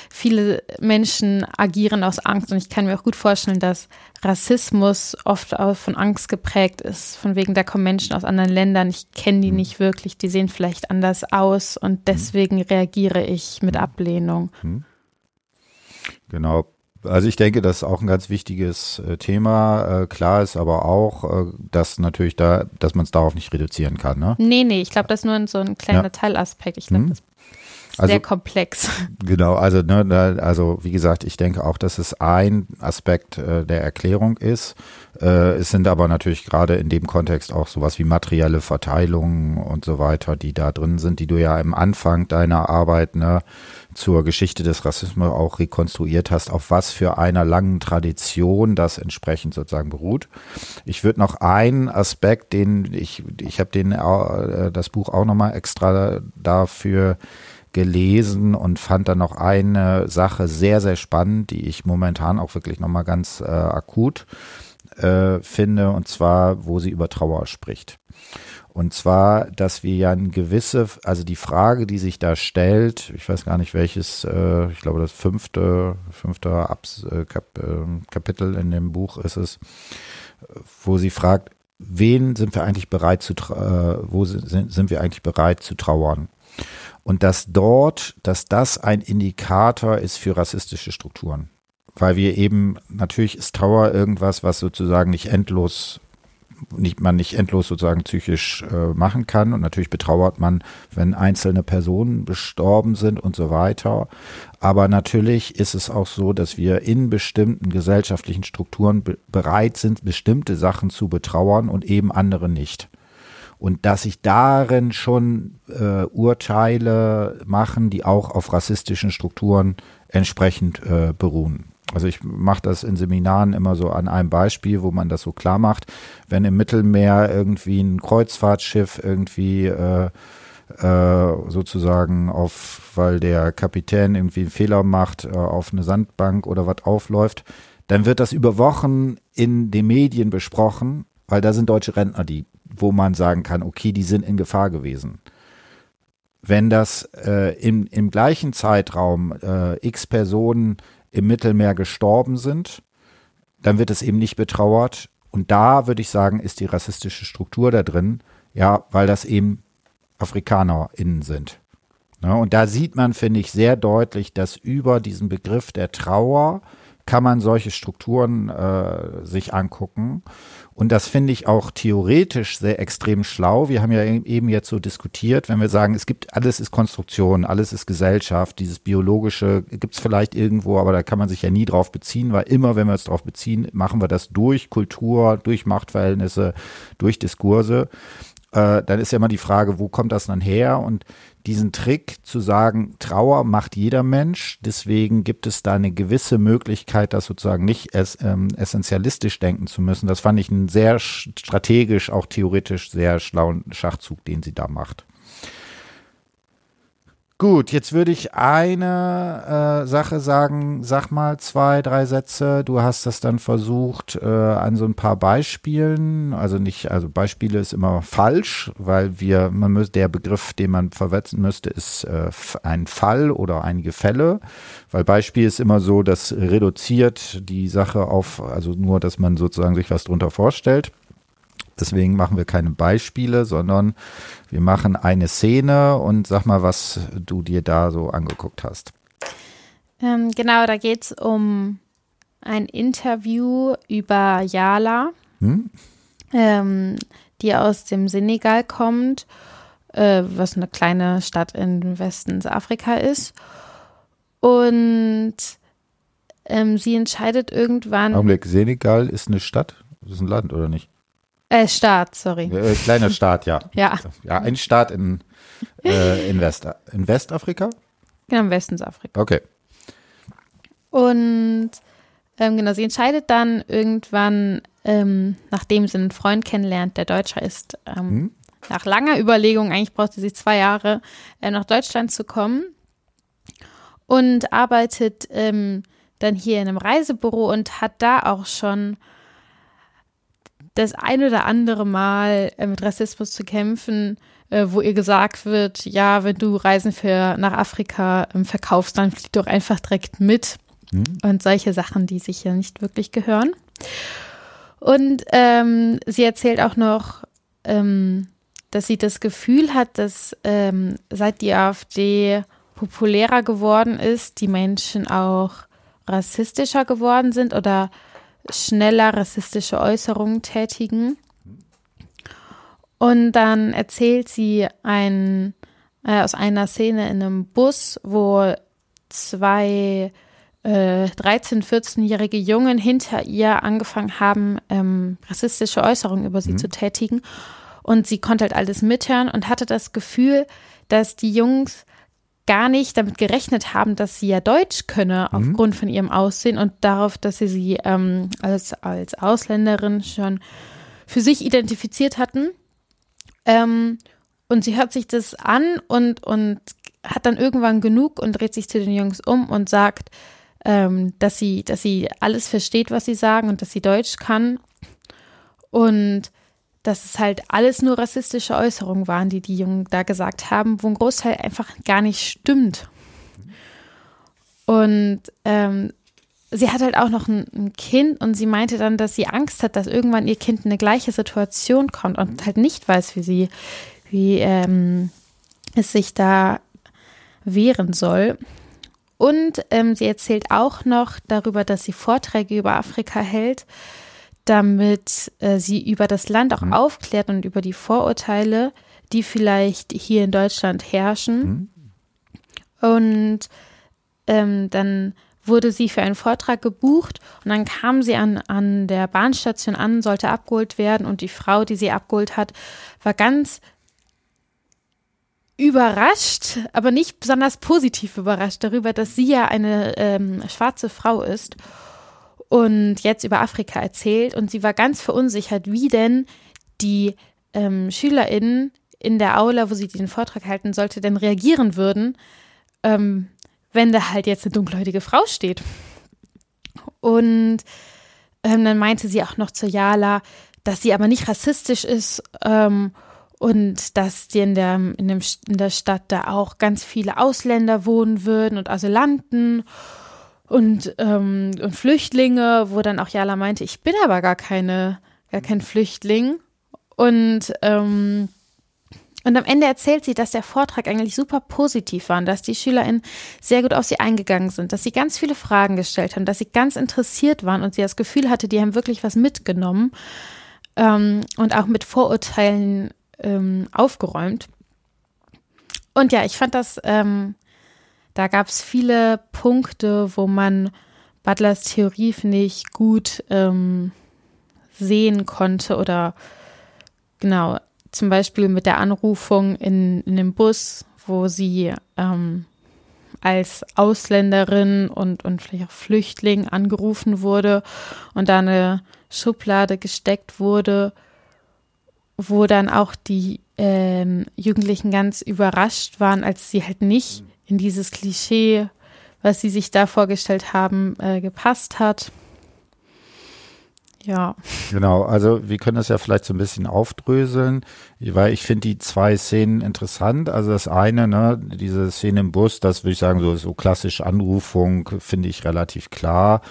viele Menschen agieren aus Angst und ich kann mir auch gut vorstellen, dass Rassismus oft auch von Angst geprägt ist. Von wegen, da kommen Menschen aus anderen Ländern, ich kenne die nicht wirklich, die sehen vielleicht anders aus und deswegen reagiere ich mit Ablehnung. Genau, Also ich denke, das ist auch ein ganz wichtiges äh, Thema. Äh, klar ist aber auch, äh, dass natürlich da, dass man es darauf nicht reduzieren kann. Ne? Nee, nee, ich glaube, das ist nur so ein kleiner ja. Teilaspekt. Ich glaube, hm. das also, sehr komplex. Genau, also ne, also wie gesagt, ich denke auch, dass es ein Aspekt äh, der Erklärung ist. Äh, es sind aber natürlich gerade in dem Kontext auch sowas wie materielle Verteilungen und so weiter, die da drin sind, die du ja im Anfang deiner Arbeit ne, zur Geschichte des Rassismus auch rekonstruiert hast, auf was für einer langen Tradition das entsprechend sozusagen beruht. Ich würde noch einen Aspekt, den ich, ich habe den äh, das Buch auch nochmal extra dafür gelesen und fand dann noch eine Sache sehr, sehr spannend, die ich momentan auch wirklich nochmal ganz äh, akut äh, finde, und zwar, wo sie über Trauer spricht. Und zwar, dass wir ja ein gewisse, also die Frage, die sich da stellt, ich weiß gar nicht welches, äh, ich glaube das fünfte, fünfte Abs, äh, Kap, äh, Kapitel in dem Buch ist es, wo sie fragt, wen sind wir eigentlich bereit zu, äh, wo sind, sind wir eigentlich bereit zu trauern? Und dass dort, dass das ein Indikator ist für rassistische Strukturen. Weil wir eben, natürlich ist Trauer irgendwas, was sozusagen nicht endlos nicht, man nicht endlos sozusagen psychisch äh, machen kann. Und natürlich betrauert man, wenn einzelne Personen gestorben sind und so weiter. Aber natürlich ist es auch so, dass wir in bestimmten gesellschaftlichen Strukturen be bereit sind, bestimmte Sachen zu betrauern und eben andere nicht und dass sich darin schon äh, Urteile machen, die auch auf rassistischen Strukturen entsprechend äh, beruhen. Also ich mache das in Seminaren immer so an einem Beispiel, wo man das so klar macht. Wenn im Mittelmeer irgendwie ein Kreuzfahrtschiff irgendwie äh, äh, sozusagen auf, weil der Kapitän irgendwie einen Fehler macht, äh, auf eine Sandbank oder was aufläuft, dann wird das über Wochen in den Medien besprochen, weil da sind deutsche Rentner, die wo man sagen kann, okay, die sind in Gefahr gewesen. Wenn das äh, im, im gleichen Zeitraum äh, x Personen im Mittelmeer gestorben sind, dann wird es eben nicht betrauert. Und da würde ich sagen, ist die rassistische Struktur da drin, ja, weil das eben AfrikanerInnen sind. Ja, und da sieht man, finde ich, sehr deutlich, dass über diesen Begriff der Trauer kann man solche Strukturen äh, sich angucken. Und das finde ich auch theoretisch sehr extrem schlau. Wir haben ja eben jetzt so diskutiert, wenn wir sagen, es gibt, alles ist Konstruktion, alles ist Gesellschaft, dieses biologische gibt es vielleicht irgendwo, aber da kann man sich ja nie drauf beziehen, weil immer, wenn wir uns drauf beziehen, machen wir das durch Kultur, durch Machtverhältnisse, durch Diskurse. Äh, dann ist ja immer die Frage, wo kommt das dann her? Und diesen Trick zu sagen, Trauer macht jeder Mensch, deswegen gibt es da eine gewisse Möglichkeit, das sozusagen nicht es, ähm, essentialistisch denken zu müssen. Das fand ich einen sehr strategisch, auch theoretisch sehr schlauen Schachzug, den sie da macht. Gut, jetzt würde ich eine äh, Sache sagen. Sag mal zwei, drei Sätze. Du hast das dann versucht äh, an so ein paar Beispielen. Also nicht, also Beispiele ist immer falsch, weil wir, man müsste, der Begriff, den man verwetzen müsste, ist äh, ein Fall oder einige Fälle. Weil Beispiel ist immer so, das reduziert die Sache auf, also nur, dass man sozusagen sich was drunter vorstellt. Deswegen machen wir keine Beispiele, sondern wir machen eine Szene und sag mal, was du dir da so angeguckt hast. Ähm, genau, da geht es um ein Interview über Yala, hm? ähm, die aus dem Senegal kommt, äh, was eine kleine Stadt im Westen Afrika ist. Und ähm, sie entscheidet irgendwann. Augenblick, Senegal ist eine Stadt? Das ist ein Land, oder nicht? Äh, Staat, sorry. Äh, kleiner Staat, ja. ja. Ja, ein Staat in, äh, in, West, in Westafrika? Genau, im Westensafrika. Okay. Und ähm, genau, sie entscheidet dann irgendwann, ähm, nachdem sie einen Freund kennenlernt, der Deutscher ist, ähm, hm? nach langer Überlegung, eigentlich brauchte sie zwei Jahre, äh, nach Deutschland zu kommen und arbeitet ähm, dann hier in einem Reisebüro und hat da auch schon das ein oder andere Mal äh, mit Rassismus zu kämpfen, äh, wo ihr gesagt wird, ja, wenn du Reisen für nach Afrika ähm, verkaufst, dann flieg doch einfach direkt mit. Mhm. Und solche Sachen, die sich ja nicht wirklich gehören. Und ähm, sie erzählt auch noch, ähm, dass sie das Gefühl hat, dass ähm, seit die AfD populärer geworden ist, die Menschen auch rassistischer geworden sind oder schneller rassistische Äußerungen tätigen. Und dann erzählt sie ein, äh, aus einer Szene in einem Bus, wo zwei äh, 13-, 14-jährige Jungen hinter ihr angefangen haben, ähm, rassistische Äußerungen über sie mhm. zu tätigen. Und sie konnte halt alles mithören und hatte das Gefühl, dass die Jungs gar nicht damit gerechnet haben, dass sie ja Deutsch könne, mhm. aufgrund von ihrem Aussehen und darauf, dass sie sie ähm, als, als Ausländerin schon für sich identifiziert hatten. Ähm, und sie hört sich das an und, und hat dann irgendwann genug und dreht sich zu den Jungs um und sagt, ähm, dass sie, dass sie alles versteht, was sie sagen und dass sie Deutsch kann. Und dass es halt alles nur rassistische Äußerungen waren, die die Jungen da gesagt haben, wo ein Großteil einfach gar nicht stimmt. Und ähm, sie hat halt auch noch ein, ein, Kind und sie meinte dann, dass sie Angst hat, dass irgendwann ihr Kind in eine gleiche Situation kommt und halt nicht weiß, wie sie, wie ähm, es sich da wehren soll. Und ähm, sie erzählt auch noch darüber, dass sie Vorträge über Afrika hält damit äh, sie über das Land auch mhm. aufklärt und über die Vorurteile, die vielleicht hier in Deutschland herrschen. Mhm. Und ähm, dann wurde sie für einen Vortrag gebucht und dann kam sie an, an der Bahnstation an, sollte abgeholt werden und die Frau, die sie abgeholt hat, war ganz überrascht, aber nicht besonders positiv überrascht darüber, dass sie ja eine ähm, schwarze Frau ist und jetzt über Afrika erzählt. Und sie war ganz verunsichert, wie denn die ähm, SchülerInnen in der Aula, wo sie den Vortrag halten sollte, denn reagieren würden, ähm, wenn da halt jetzt eine dunkelhäutige Frau steht. Und ähm, dann meinte sie auch noch zu Jala, dass sie aber nicht rassistisch ist ähm, und dass die in der, in, dem, in der Stadt da auch ganz viele Ausländer wohnen würden und Asylanten und, ähm, und Flüchtlinge, wo dann auch Jala meinte, ich bin aber gar keine, gar kein Flüchtling. Und, ähm, und am Ende erzählt sie, dass der Vortrag eigentlich super positiv war und dass die SchülerInnen sehr gut auf sie eingegangen sind, dass sie ganz viele Fragen gestellt haben, dass sie ganz interessiert waren und sie das Gefühl hatte, die haben wirklich was mitgenommen ähm, und auch mit Vorurteilen ähm, aufgeräumt. Und ja, ich fand das ähm, da gab es viele Punkte, wo man Butlers Theorie, finde ich, gut ähm, sehen konnte oder genau, zum Beispiel mit der Anrufung in, in dem Bus, wo sie ähm, als Ausländerin und, und vielleicht auch Flüchtling angerufen wurde und da eine Schublade gesteckt wurde, wo dann auch die ähm, Jugendlichen ganz überrascht waren, als sie halt nicht in dieses Klischee, was sie sich da vorgestellt haben, äh, gepasst hat. Ja. Genau, also wir können das ja vielleicht so ein bisschen aufdröseln, weil ich finde die zwei Szenen interessant. Also das eine, ne, diese Szene im Bus, das würde ich sagen, so, so klassisch Anrufung, finde ich relativ klar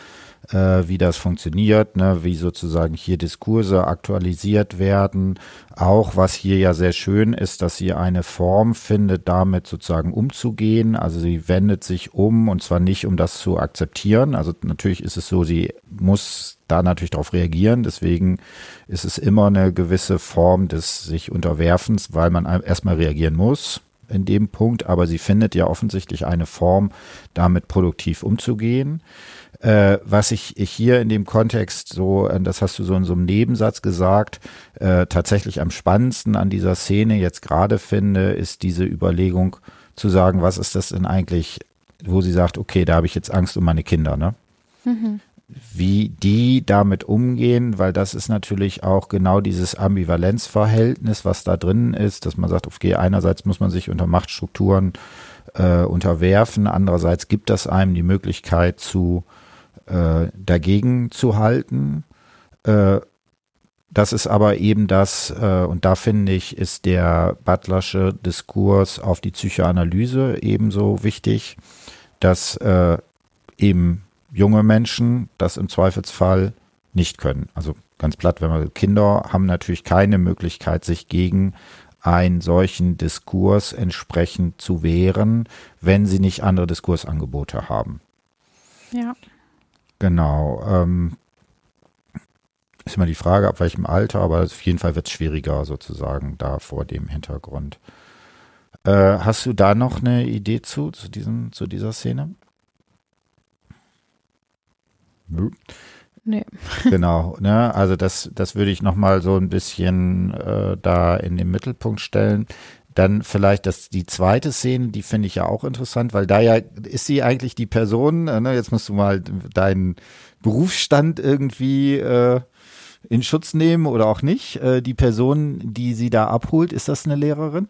äh, wie das funktioniert, ne, wie sozusagen hier Diskurse aktualisiert werden. Auch was hier ja sehr schön ist, dass sie eine Form findet, damit sozusagen umzugehen. Also sie wendet sich um und zwar nicht, um das zu akzeptieren. Also natürlich ist es so, sie muss da natürlich darauf reagieren. Deswegen ist es immer eine gewisse Form des sich Unterwerfens, weil man erstmal reagieren muss in dem Punkt, aber sie findet ja offensichtlich eine Form, damit produktiv umzugehen. Äh, was ich, ich hier in dem Kontext so, äh, das hast du so in so einem Nebensatz gesagt, äh, tatsächlich am spannendsten an dieser Szene jetzt gerade finde, ist diese Überlegung zu sagen, was ist das denn eigentlich, wo sie sagt, okay, da habe ich jetzt Angst um meine Kinder, ne? Mhm. Wie die damit umgehen, weil das ist natürlich auch genau dieses Ambivalenzverhältnis, was da drin ist, dass man sagt, okay, einerseits muss man sich unter Machtstrukturen äh, unterwerfen, andererseits gibt das einem die Möglichkeit zu äh, dagegen zu halten. Äh, das ist aber eben das, äh, und da finde ich, ist der Butlersche Diskurs auf die Psychoanalyse ebenso wichtig, dass äh, eben junge Menschen das im Zweifelsfall nicht können. Also ganz platt, wenn wir Kinder haben natürlich keine Möglichkeit, sich gegen einen solchen Diskurs entsprechend zu wehren, wenn sie nicht andere Diskursangebote haben. Ja. Genau. Ähm, ist immer die Frage, ab welchem Alter, aber auf jeden Fall wird es schwieriger sozusagen da vor dem Hintergrund. Äh, hast du da noch eine Idee zu, zu, diesem, zu dieser Szene? Nö. Nee. Genau, ne? Also das, das würde ich nochmal so ein bisschen äh, da in den Mittelpunkt stellen. Dann vielleicht das, die zweite Szene, die finde ich ja auch interessant, weil da ja ist sie eigentlich die Person, äh, ne? jetzt musst du mal deinen Berufsstand irgendwie äh, in Schutz nehmen oder auch nicht. Äh, die Person, die sie da abholt, ist das eine Lehrerin?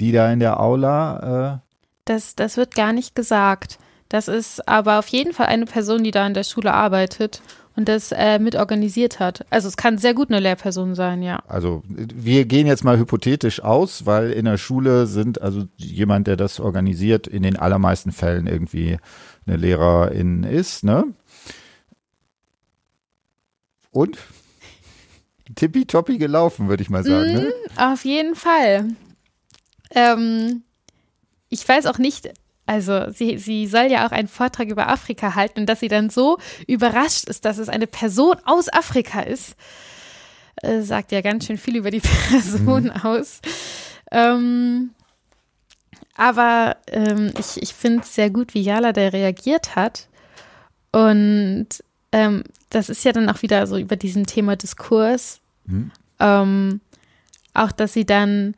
Die da in der Aula? Äh das, das wird gar nicht gesagt. Das ist aber auf jeden Fall eine Person, die da in der Schule arbeitet und das äh, mit organisiert hat. Also es kann sehr gut eine Lehrperson sein, ja. Also wir gehen jetzt mal hypothetisch aus, weil in der Schule sind also jemand, der das organisiert, in den allermeisten Fällen irgendwie eine Lehrerin ist, ne? Und? Tippitoppi gelaufen, würde ich mal sagen. Ne? Mm, auf jeden Fall. Ähm, ich weiß auch nicht, also sie, sie soll ja auch einen Vortrag über Afrika halten und dass sie dann so überrascht ist, dass es eine Person aus Afrika ist, äh, sagt ja ganz schön viel über die Person mhm. aus. Ähm, aber ähm, ich, ich finde es sehr gut, wie Jala da reagiert hat. Und ähm, das ist ja dann auch wieder so über diesen Thema Diskurs. Mhm. Ähm, auch, dass sie dann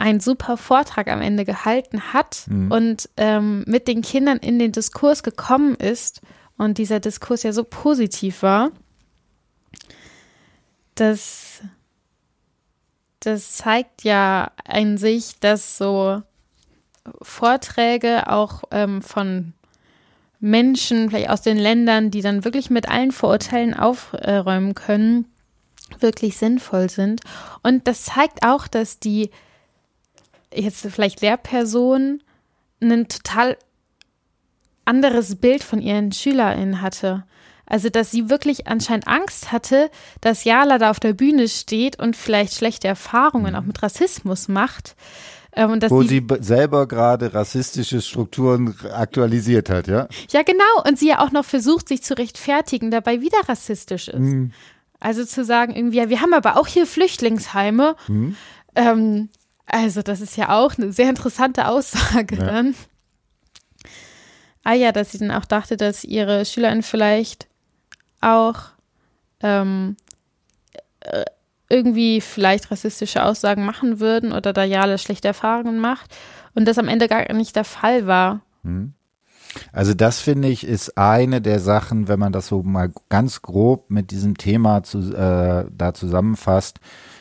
einen super Vortrag am Ende gehalten hat mhm. und ähm, mit den Kindern in den Diskurs gekommen ist und dieser Diskurs ja so positiv war, das, das zeigt ja an sich, dass so Vorträge auch ähm, von Menschen, vielleicht aus den Ländern, die dann wirklich mit allen Vorurteilen aufräumen können, wirklich sinnvoll sind. Und das zeigt auch, dass die jetzt vielleicht Lehrperson ein total anderes Bild von ihren SchülerInnen hatte. Also, dass sie wirklich anscheinend Angst hatte, dass Jala da auf der Bühne steht und vielleicht schlechte Erfahrungen auch mit Rassismus macht. Ähm, Wo sie, sie selber gerade rassistische Strukturen aktualisiert hat, ja? Ja, genau. Und sie ja auch noch versucht, sich zu rechtfertigen, dabei wieder rassistisch ist. Mhm. Also zu sagen, irgendwie, ja, wir haben aber auch hier Flüchtlingsheime. Mhm. Ähm, also, das ist ja auch eine sehr interessante Aussage ja. dann. Ah ja, dass sie dann auch dachte, dass ihre SchülerInnen vielleicht auch ähm, äh, irgendwie vielleicht rassistische Aussagen machen würden oder da Jale schlechte Erfahrungen macht und das am Ende gar nicht der Fall war. Hm. Also das finde ich ist eine der Sachen, wenn man das so mal ganz grob mit diesem Thema zu, äh, da zusammenfasst.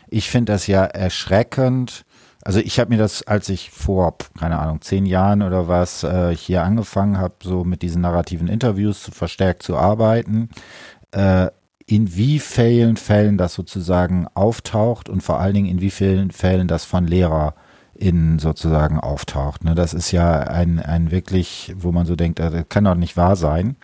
Ich finde das ja erschreckend, also ich habe mir das, als ich vor, keine Ahnung, zehn Jahren oder was äh, hier angefangen habe, so mit diesen narrativen Interviews zu verstärkt zu arbeiten, äh, in wie vielen Fällen das sozusagen auftaucht und vor allen Dingen in wie vielen Fällen das von LehrerInnen sozusagen auftaucht. Ne, das ist ja ein, ein wirklich, wo man so denkt, das kann doch nicht wahr sein.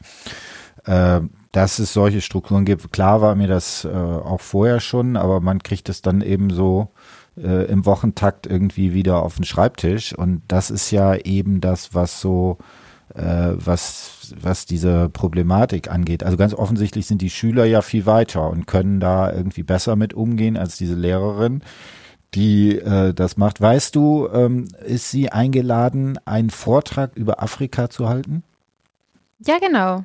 Äh, dass es solche Strukturen gibt. Klar war mir das äh, auch vorher schon, aber man kriegt es dann eben so äh, im Wochentakt irgendwie wieder auf den Schreibtisch. Und das ist ja eben das, was so, äh, was, was diese Problematik angeht. Also ganz offensichtlich sind die Schüler ja viel weiter und können da irgendwie besser mit umgehen als diese Lehrerin die äh, das macht. Weißt du, ähm, ist sie eingeladen, einen Vortrag über Afrika zu halten? Ja, genau.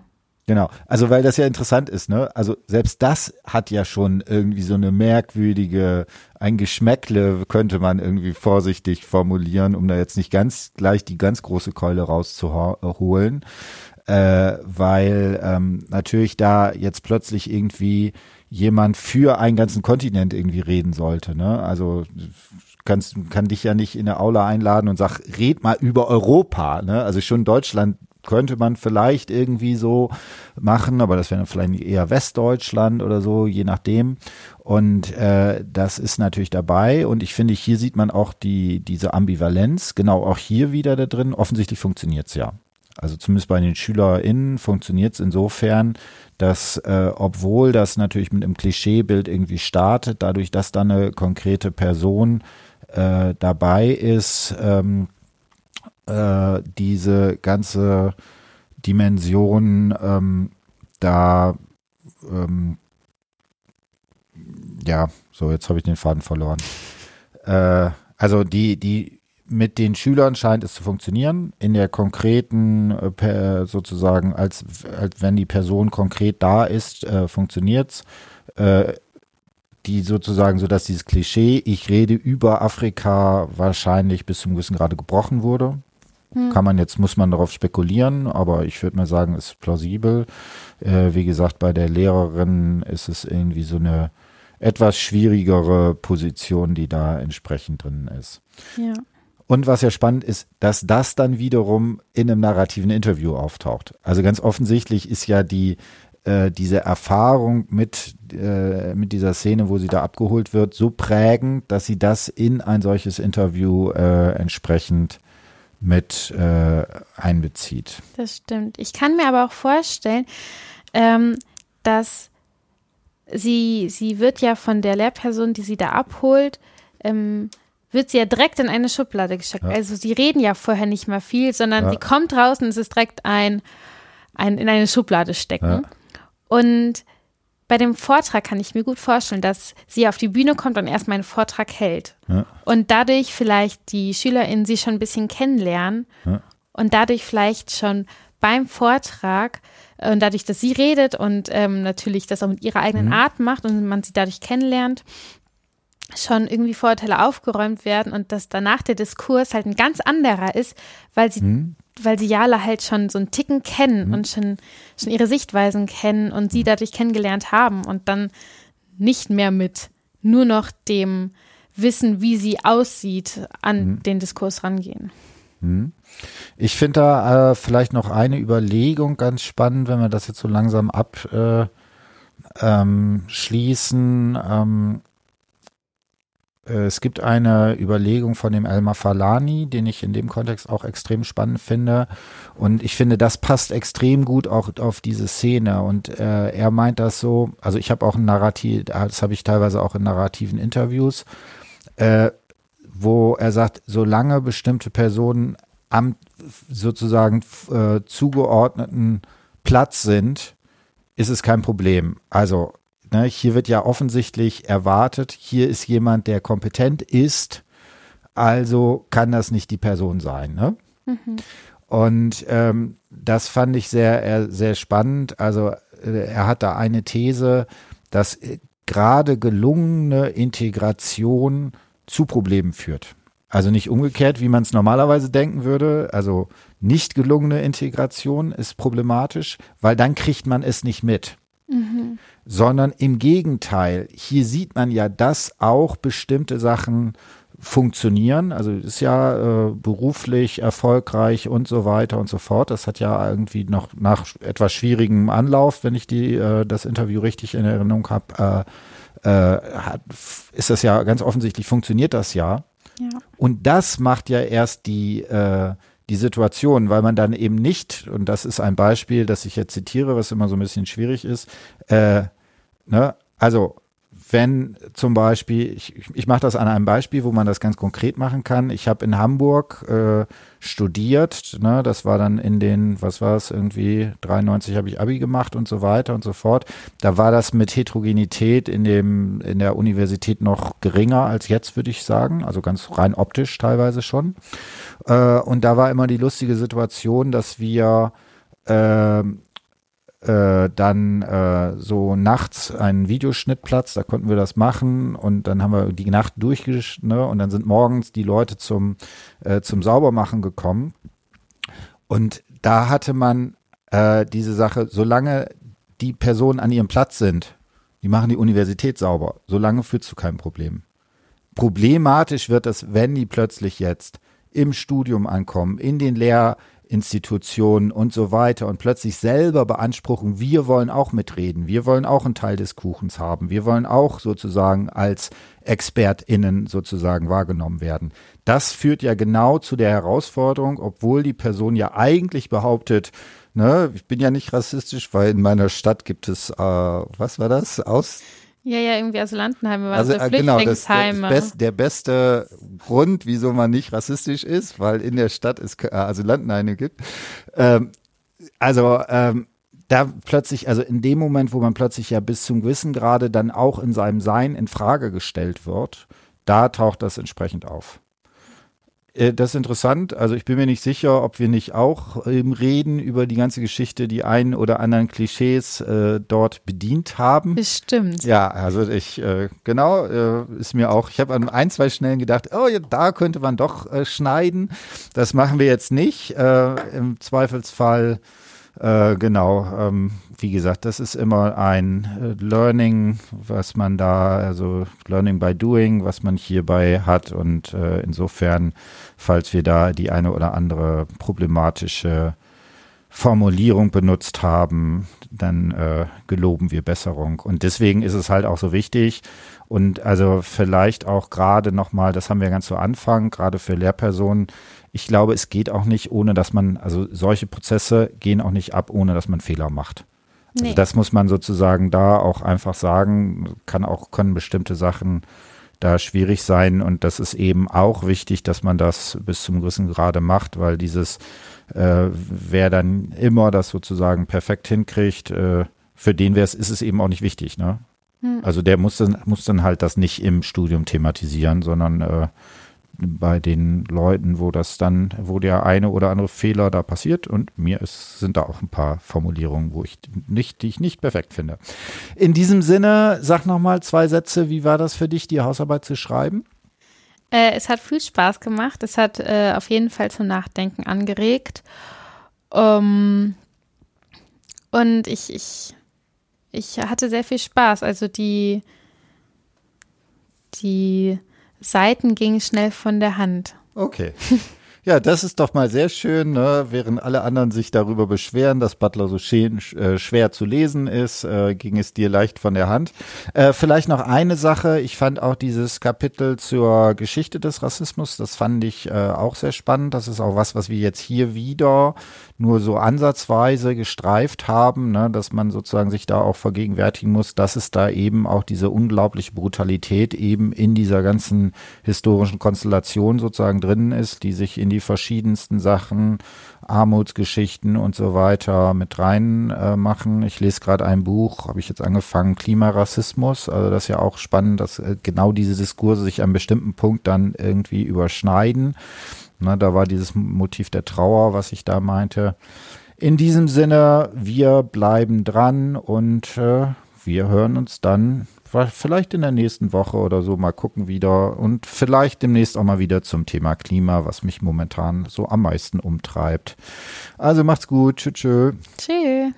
Genau, also weil das ja interessant ist, ne? Also selbst das hat ja schon irgendwie so eine merkwürdige, ein Geschmäckle könnte man irgendwie vorsichtig formulieren, um da jetzt nicht ganz gleich die ganz große Keule rauszuholen, äh, weil ähm, natürlich da jetzt plötzlich irgendwie jemand für einen ganzen Kontinent irgendwie reden sollte, ne? Also kannst kann dich ja nicht in eine Aula einladen und sag, red mal über Europa, ne? Also schon Deutschland könnte man vielleicht irgendwie so machen, aber das wäre vielleicht eher Westdeutschland oder so, je nachdem. Und äh, das ist natürlich dabei. Und ich finde, hier sieht man auch die, diese Ambivalenz, genau auch hier wieder da drin. Offensichtlich funktioniert es ja. Also zumindest bei den SchülerInnen funktioniert es insofern, dass äh, obwohl das natürlich mit einem Klischeebild irgendwie startet, dadurch, dass da eine konkrete Person äh, dabei ist, ähm, äh, diese ganze Dimension ähm, da ähm, ja, so jetzt habe ich den Faden verloren. Äh, also die, die mit den Schülern scheint es zu funktionieren. In der konkreten, äh, sozusagen, als, als wenn die Person konkret da ist, äh, funktioniert's. Äh, die sozusagen, so dass dieses Klischee, ich rede über Afrika, wahrscheinlich bis zum gewissen Grade gebrochen wurde. Hm. Kann man jetzt, muss man darauf spekulieren, aber ich würde mal sagen, ist plausibel. Äh, wie gesagt, bei der Lehrerin ist es irgendwie so eine etwas schwierigere Position, die da entsprechend drin ist. Ja. Und was ja spannend ist, dass das dann wiederum in einem narrativen Interview auftaucht. Also ganz offensichtlich ist ja die äh, diese Erfahrung mit äh, mit dieser Szene, wo sie da abgeholt wird, so prägend, dass sie das in ein solches Interview äh, entsprechend mit äh, einbezieht. Das stimmt. Ich kann mir aber auch vorstellen, ähm, dass sie, sie wird ja von der Lehrperson, die sie da abholt, ähm, wird sie ja direkt in eine Schublade gesteckt. Ja. Also sie reden ja vorher nicht mal viel, sondern ja. sie kommt raus und es ist direkt ein, ein in eine Schublade stecken. Ja. Und bei dem Vortrag kann ich mir gut vorstellen, dass sie auf die Bühne kommt und erstmal einen Vortrag hält. Und dadurch vielleicht die SchülerInnen sie schon ein bisschen kennenlernen und dadurch vielleicht schon beim Vortrag und dadurch, dass sie redet und ähm, natürlich das auch mit ihrer eigenen mhm. Art macht und man sie dadurch kennenlernt, schon irgendwie Vorurteile aufgeräumt werden und dass danach der Diskurs halt ein ganz anderer ist, weil sie, mhm. Weil sie Jala halt schon so einen Ticken kennen mhm. und schon, schon ihre Sichtweisen kennen und sie dadurch kennengelernt haben und dann nicht mehr mit nur noch dem Wissen, wie sie aussieht, an mhm. den Diskurs rangehen. Mhm. Ich finde da äh, vielleicht noch eine Überlegung ganz spannend, wenn wir das jetzt so langsam abschließen. Äh, ähm, ähm, äh, es gibt eine Überlegung von dem Elmar Falani, den ich in dem Kontext auch extrem spannend finde. Und ich finde, das passt extrem gut auch auf diese Szene. Und äh, er meint das so, also ich habe auch ein Narrativ, das habe ich teilweise auch in narrativen Interviews, äh, wo er sagt, solange bestimmte Personen am sozusagen äh, zugeordneten Platz sind, ist es kein Problem. Also ne, hier wird ja offensichtlich erwartet, hier ist jemand, der kompetent ist, also kann das nicht die Person sein. Ne? Mhm. Und ähm, das fand ich sehr, sehr spannend. Also äh, er hat da eine These, dass äh, gerade gelungene Integration zu Problemen führt. Also nicht umgekehrt, wie man es normalerweise denken würde. Also nicht gelungene Integration ist problematisch, weil dann kriegt man es nicht mit. Mhm. Sondern im Gegenteil, hier sieht man ja, dass auch bestimmte Sachen funktionieren. Also ist ja äh, beruflich erfolgreich und so weiter und so fort. Das hat ja irgendwie noch nach etwas schwierigem Anlauf, wenn ich die äh, das Interview richtig in Erinnerung habe, äh, äh, ist das ja ganz offensichtlich funktioniert das ja. Und das macht ja erst die, äh, die Situation, weil man dann eben nicht, und das ist ein Beispiel, das ich jetzt zitiere, was immer so ein bisschen schwierig ist, äh, ne, also wenn zum Beispiel, ich, ich mache das an einem Beispiel, wo man das ganz konkret machen kann. Ich habe in Hamburg äh, studiert, ne, das war dann in den, was war es, irgendwie 93 habe ich Abi gemacht und so weiter und so fort. Da war das mit Heterogenität in dem, in der Universität noch geringer als jetzt, würde ich sagen. Also ganz rein optisch teilweise schon. Äh, und da war immer die lustige Situation, dass wir äh, äh, dann äh, so nachts einen Videoschnittplatz, da konnten wir das machen und dann haben wir die Nacht durchgeschnitten ne, und dann sind morgens die Leute zum, äh, zum Saubermachen gekommen und da hatte man äh, diese Sache, solange die Personen an ihrem Platz sind, die machen die Universität sauber, solange führt zu keinem Problem. Problematisch wird es, wenn die plötzlich jetzt im Studium ankommen, in den Lehr Institutionen und so weiter und plötzlich selber beanspruchen, wir wollen auch mitreden, wir wollen auch einen Teil des Kuchens haben, wir wollen auch sozusagen als ExpertInnen sozusagen wahrgenommen werden. Das führt ja genau zu der Herausforderung, obwohl die Person ja eigentlich behauptet, ne, ich bin ja nicht rassistisch, weil in meiner Stadt gibt es, äh, was war das, aus ja, ja, irgendwie Asylantenheime waren also, so Flüchtlingsheime. Genau, das, der, best, der beste Grund, wieso man nicht rassistisch ist, weil in der Stadt es äh, Asylantenheime gibt. Ähm, also ähm, da plötzlich, also in dem Moment, wo man plötzlich ja bis zum gewissen Grade dann auch in seinem Sein in Frage gestellt wird, da taucht das entsprechend auf. Äh, das ist interessant. Also ich bin mir nicht sicher, ob wir nicht auch im Reden über die ganze Geschichte die einen oder anderen Klischees äh, dort bedient haben. Bestimmt. Ja, also ich, äh, genau, äh, ist mir auch, ich habe an ein, zwei Schnellen gedacht, oh ja, da könnte man doch äh, schneiden. Das machen wir jetzt nicht. Äh, Im Zweifelsfall äh, genau, ähm, wie gesagt, das ist immer ein äh, Learning, was man da, also Learning by Doing, was man hierbei hat. Und äh, insofern, falls wir da die eine oder andere problematische Formulierung benutzt haben, dann äh, geloben wir Besserung. Und deswegen ist es halt auch so wichtig. Und also vielleicht auch gerade nochmal, das haben wir ganz zu Anfang, gerade für Lehrpersonen, ich glaube, es geht auch nicht, ohne dass man, also solche Prozesse gehen auch nicht ab, ohne dass man Fehler macht. Also nee. das muss man sozusagen da auch einfach sagen, kann auch, können bestimmte Sachen da schwierig sein und das ist eben auch wichtig, dass man das bis zum gewissen Grade macht, weil dieses, äh, wer dann immer das sozusagen perfekt hinkriegt, äh, für den wäre es, ist es eben auch nicht wichtig, ne? Hm. Also der muss dann, muss dann halt das nicht im Studium thematisieren, sondern äh, bei den Leuten, wo das dann, wo der eine oder andere Fehler da passiert und mir ist, sind da auch ein paar Formulierungen, wo ich nicht, die ich nicht perfekt finde. In diesem Sinne, sag nochmal zwei Sätze, wie war das für dich, die Hausarbeit zu schreiben? Äh, es hat viel Spaß gemacht. Es hat äh, auf jeden Fall zum Nachdenken angeregt. Um, und ich, ich, ich hatte sehr viel Spaß. Also die, die Seiten gingen schnell von der Hand. Okay. Ja, das ist doch mal sehr schön, ne? während alle anderen sich darüber beschweren, dass Butler so äh, schwer zu lesen ist, äh, ging es dir leicht von der Hand. Äh, vielleicht noch eine Sache, ich fand auch dieses Kapitel zur Geschichte des Rassismus, das fand ich äh, auch sehr spannend. Das ist auch was, was wir jetzt hier wieder nur so ansatzweise gestreift haben, ne? dass man sozusagen sich da auch vergegenwärtigen muss, dass es da eben auch diese unglaubliche Brutalität eben in dieser ganzen historischen Konstellation sozusagen drin ist, die sich in die verschiedensten Sachen, Armutsgeschichten und so weiter mit rein äh, machen. Ich lese gerade ein Buch, habe ich jetzt angefangen, Klimarassismus. Also das ist ja auch spannend, dass äh, genau diese Diskurse sich an bestimmten Punkt dann irgendwie überschneiden. Na, da war dieses Motiv der Trauer, was ich da meinte. In diesem Sinne, wir bleiben dran und äh, wir hören uns dann vielleicht in der nächsten Woche oder so mal gucken wieder und vielleicht demnächst auch mal wieder zum Thema Klima, was mich momentan so am meisten umtreibt. Also macht's gut. Tschüss. Tschüss.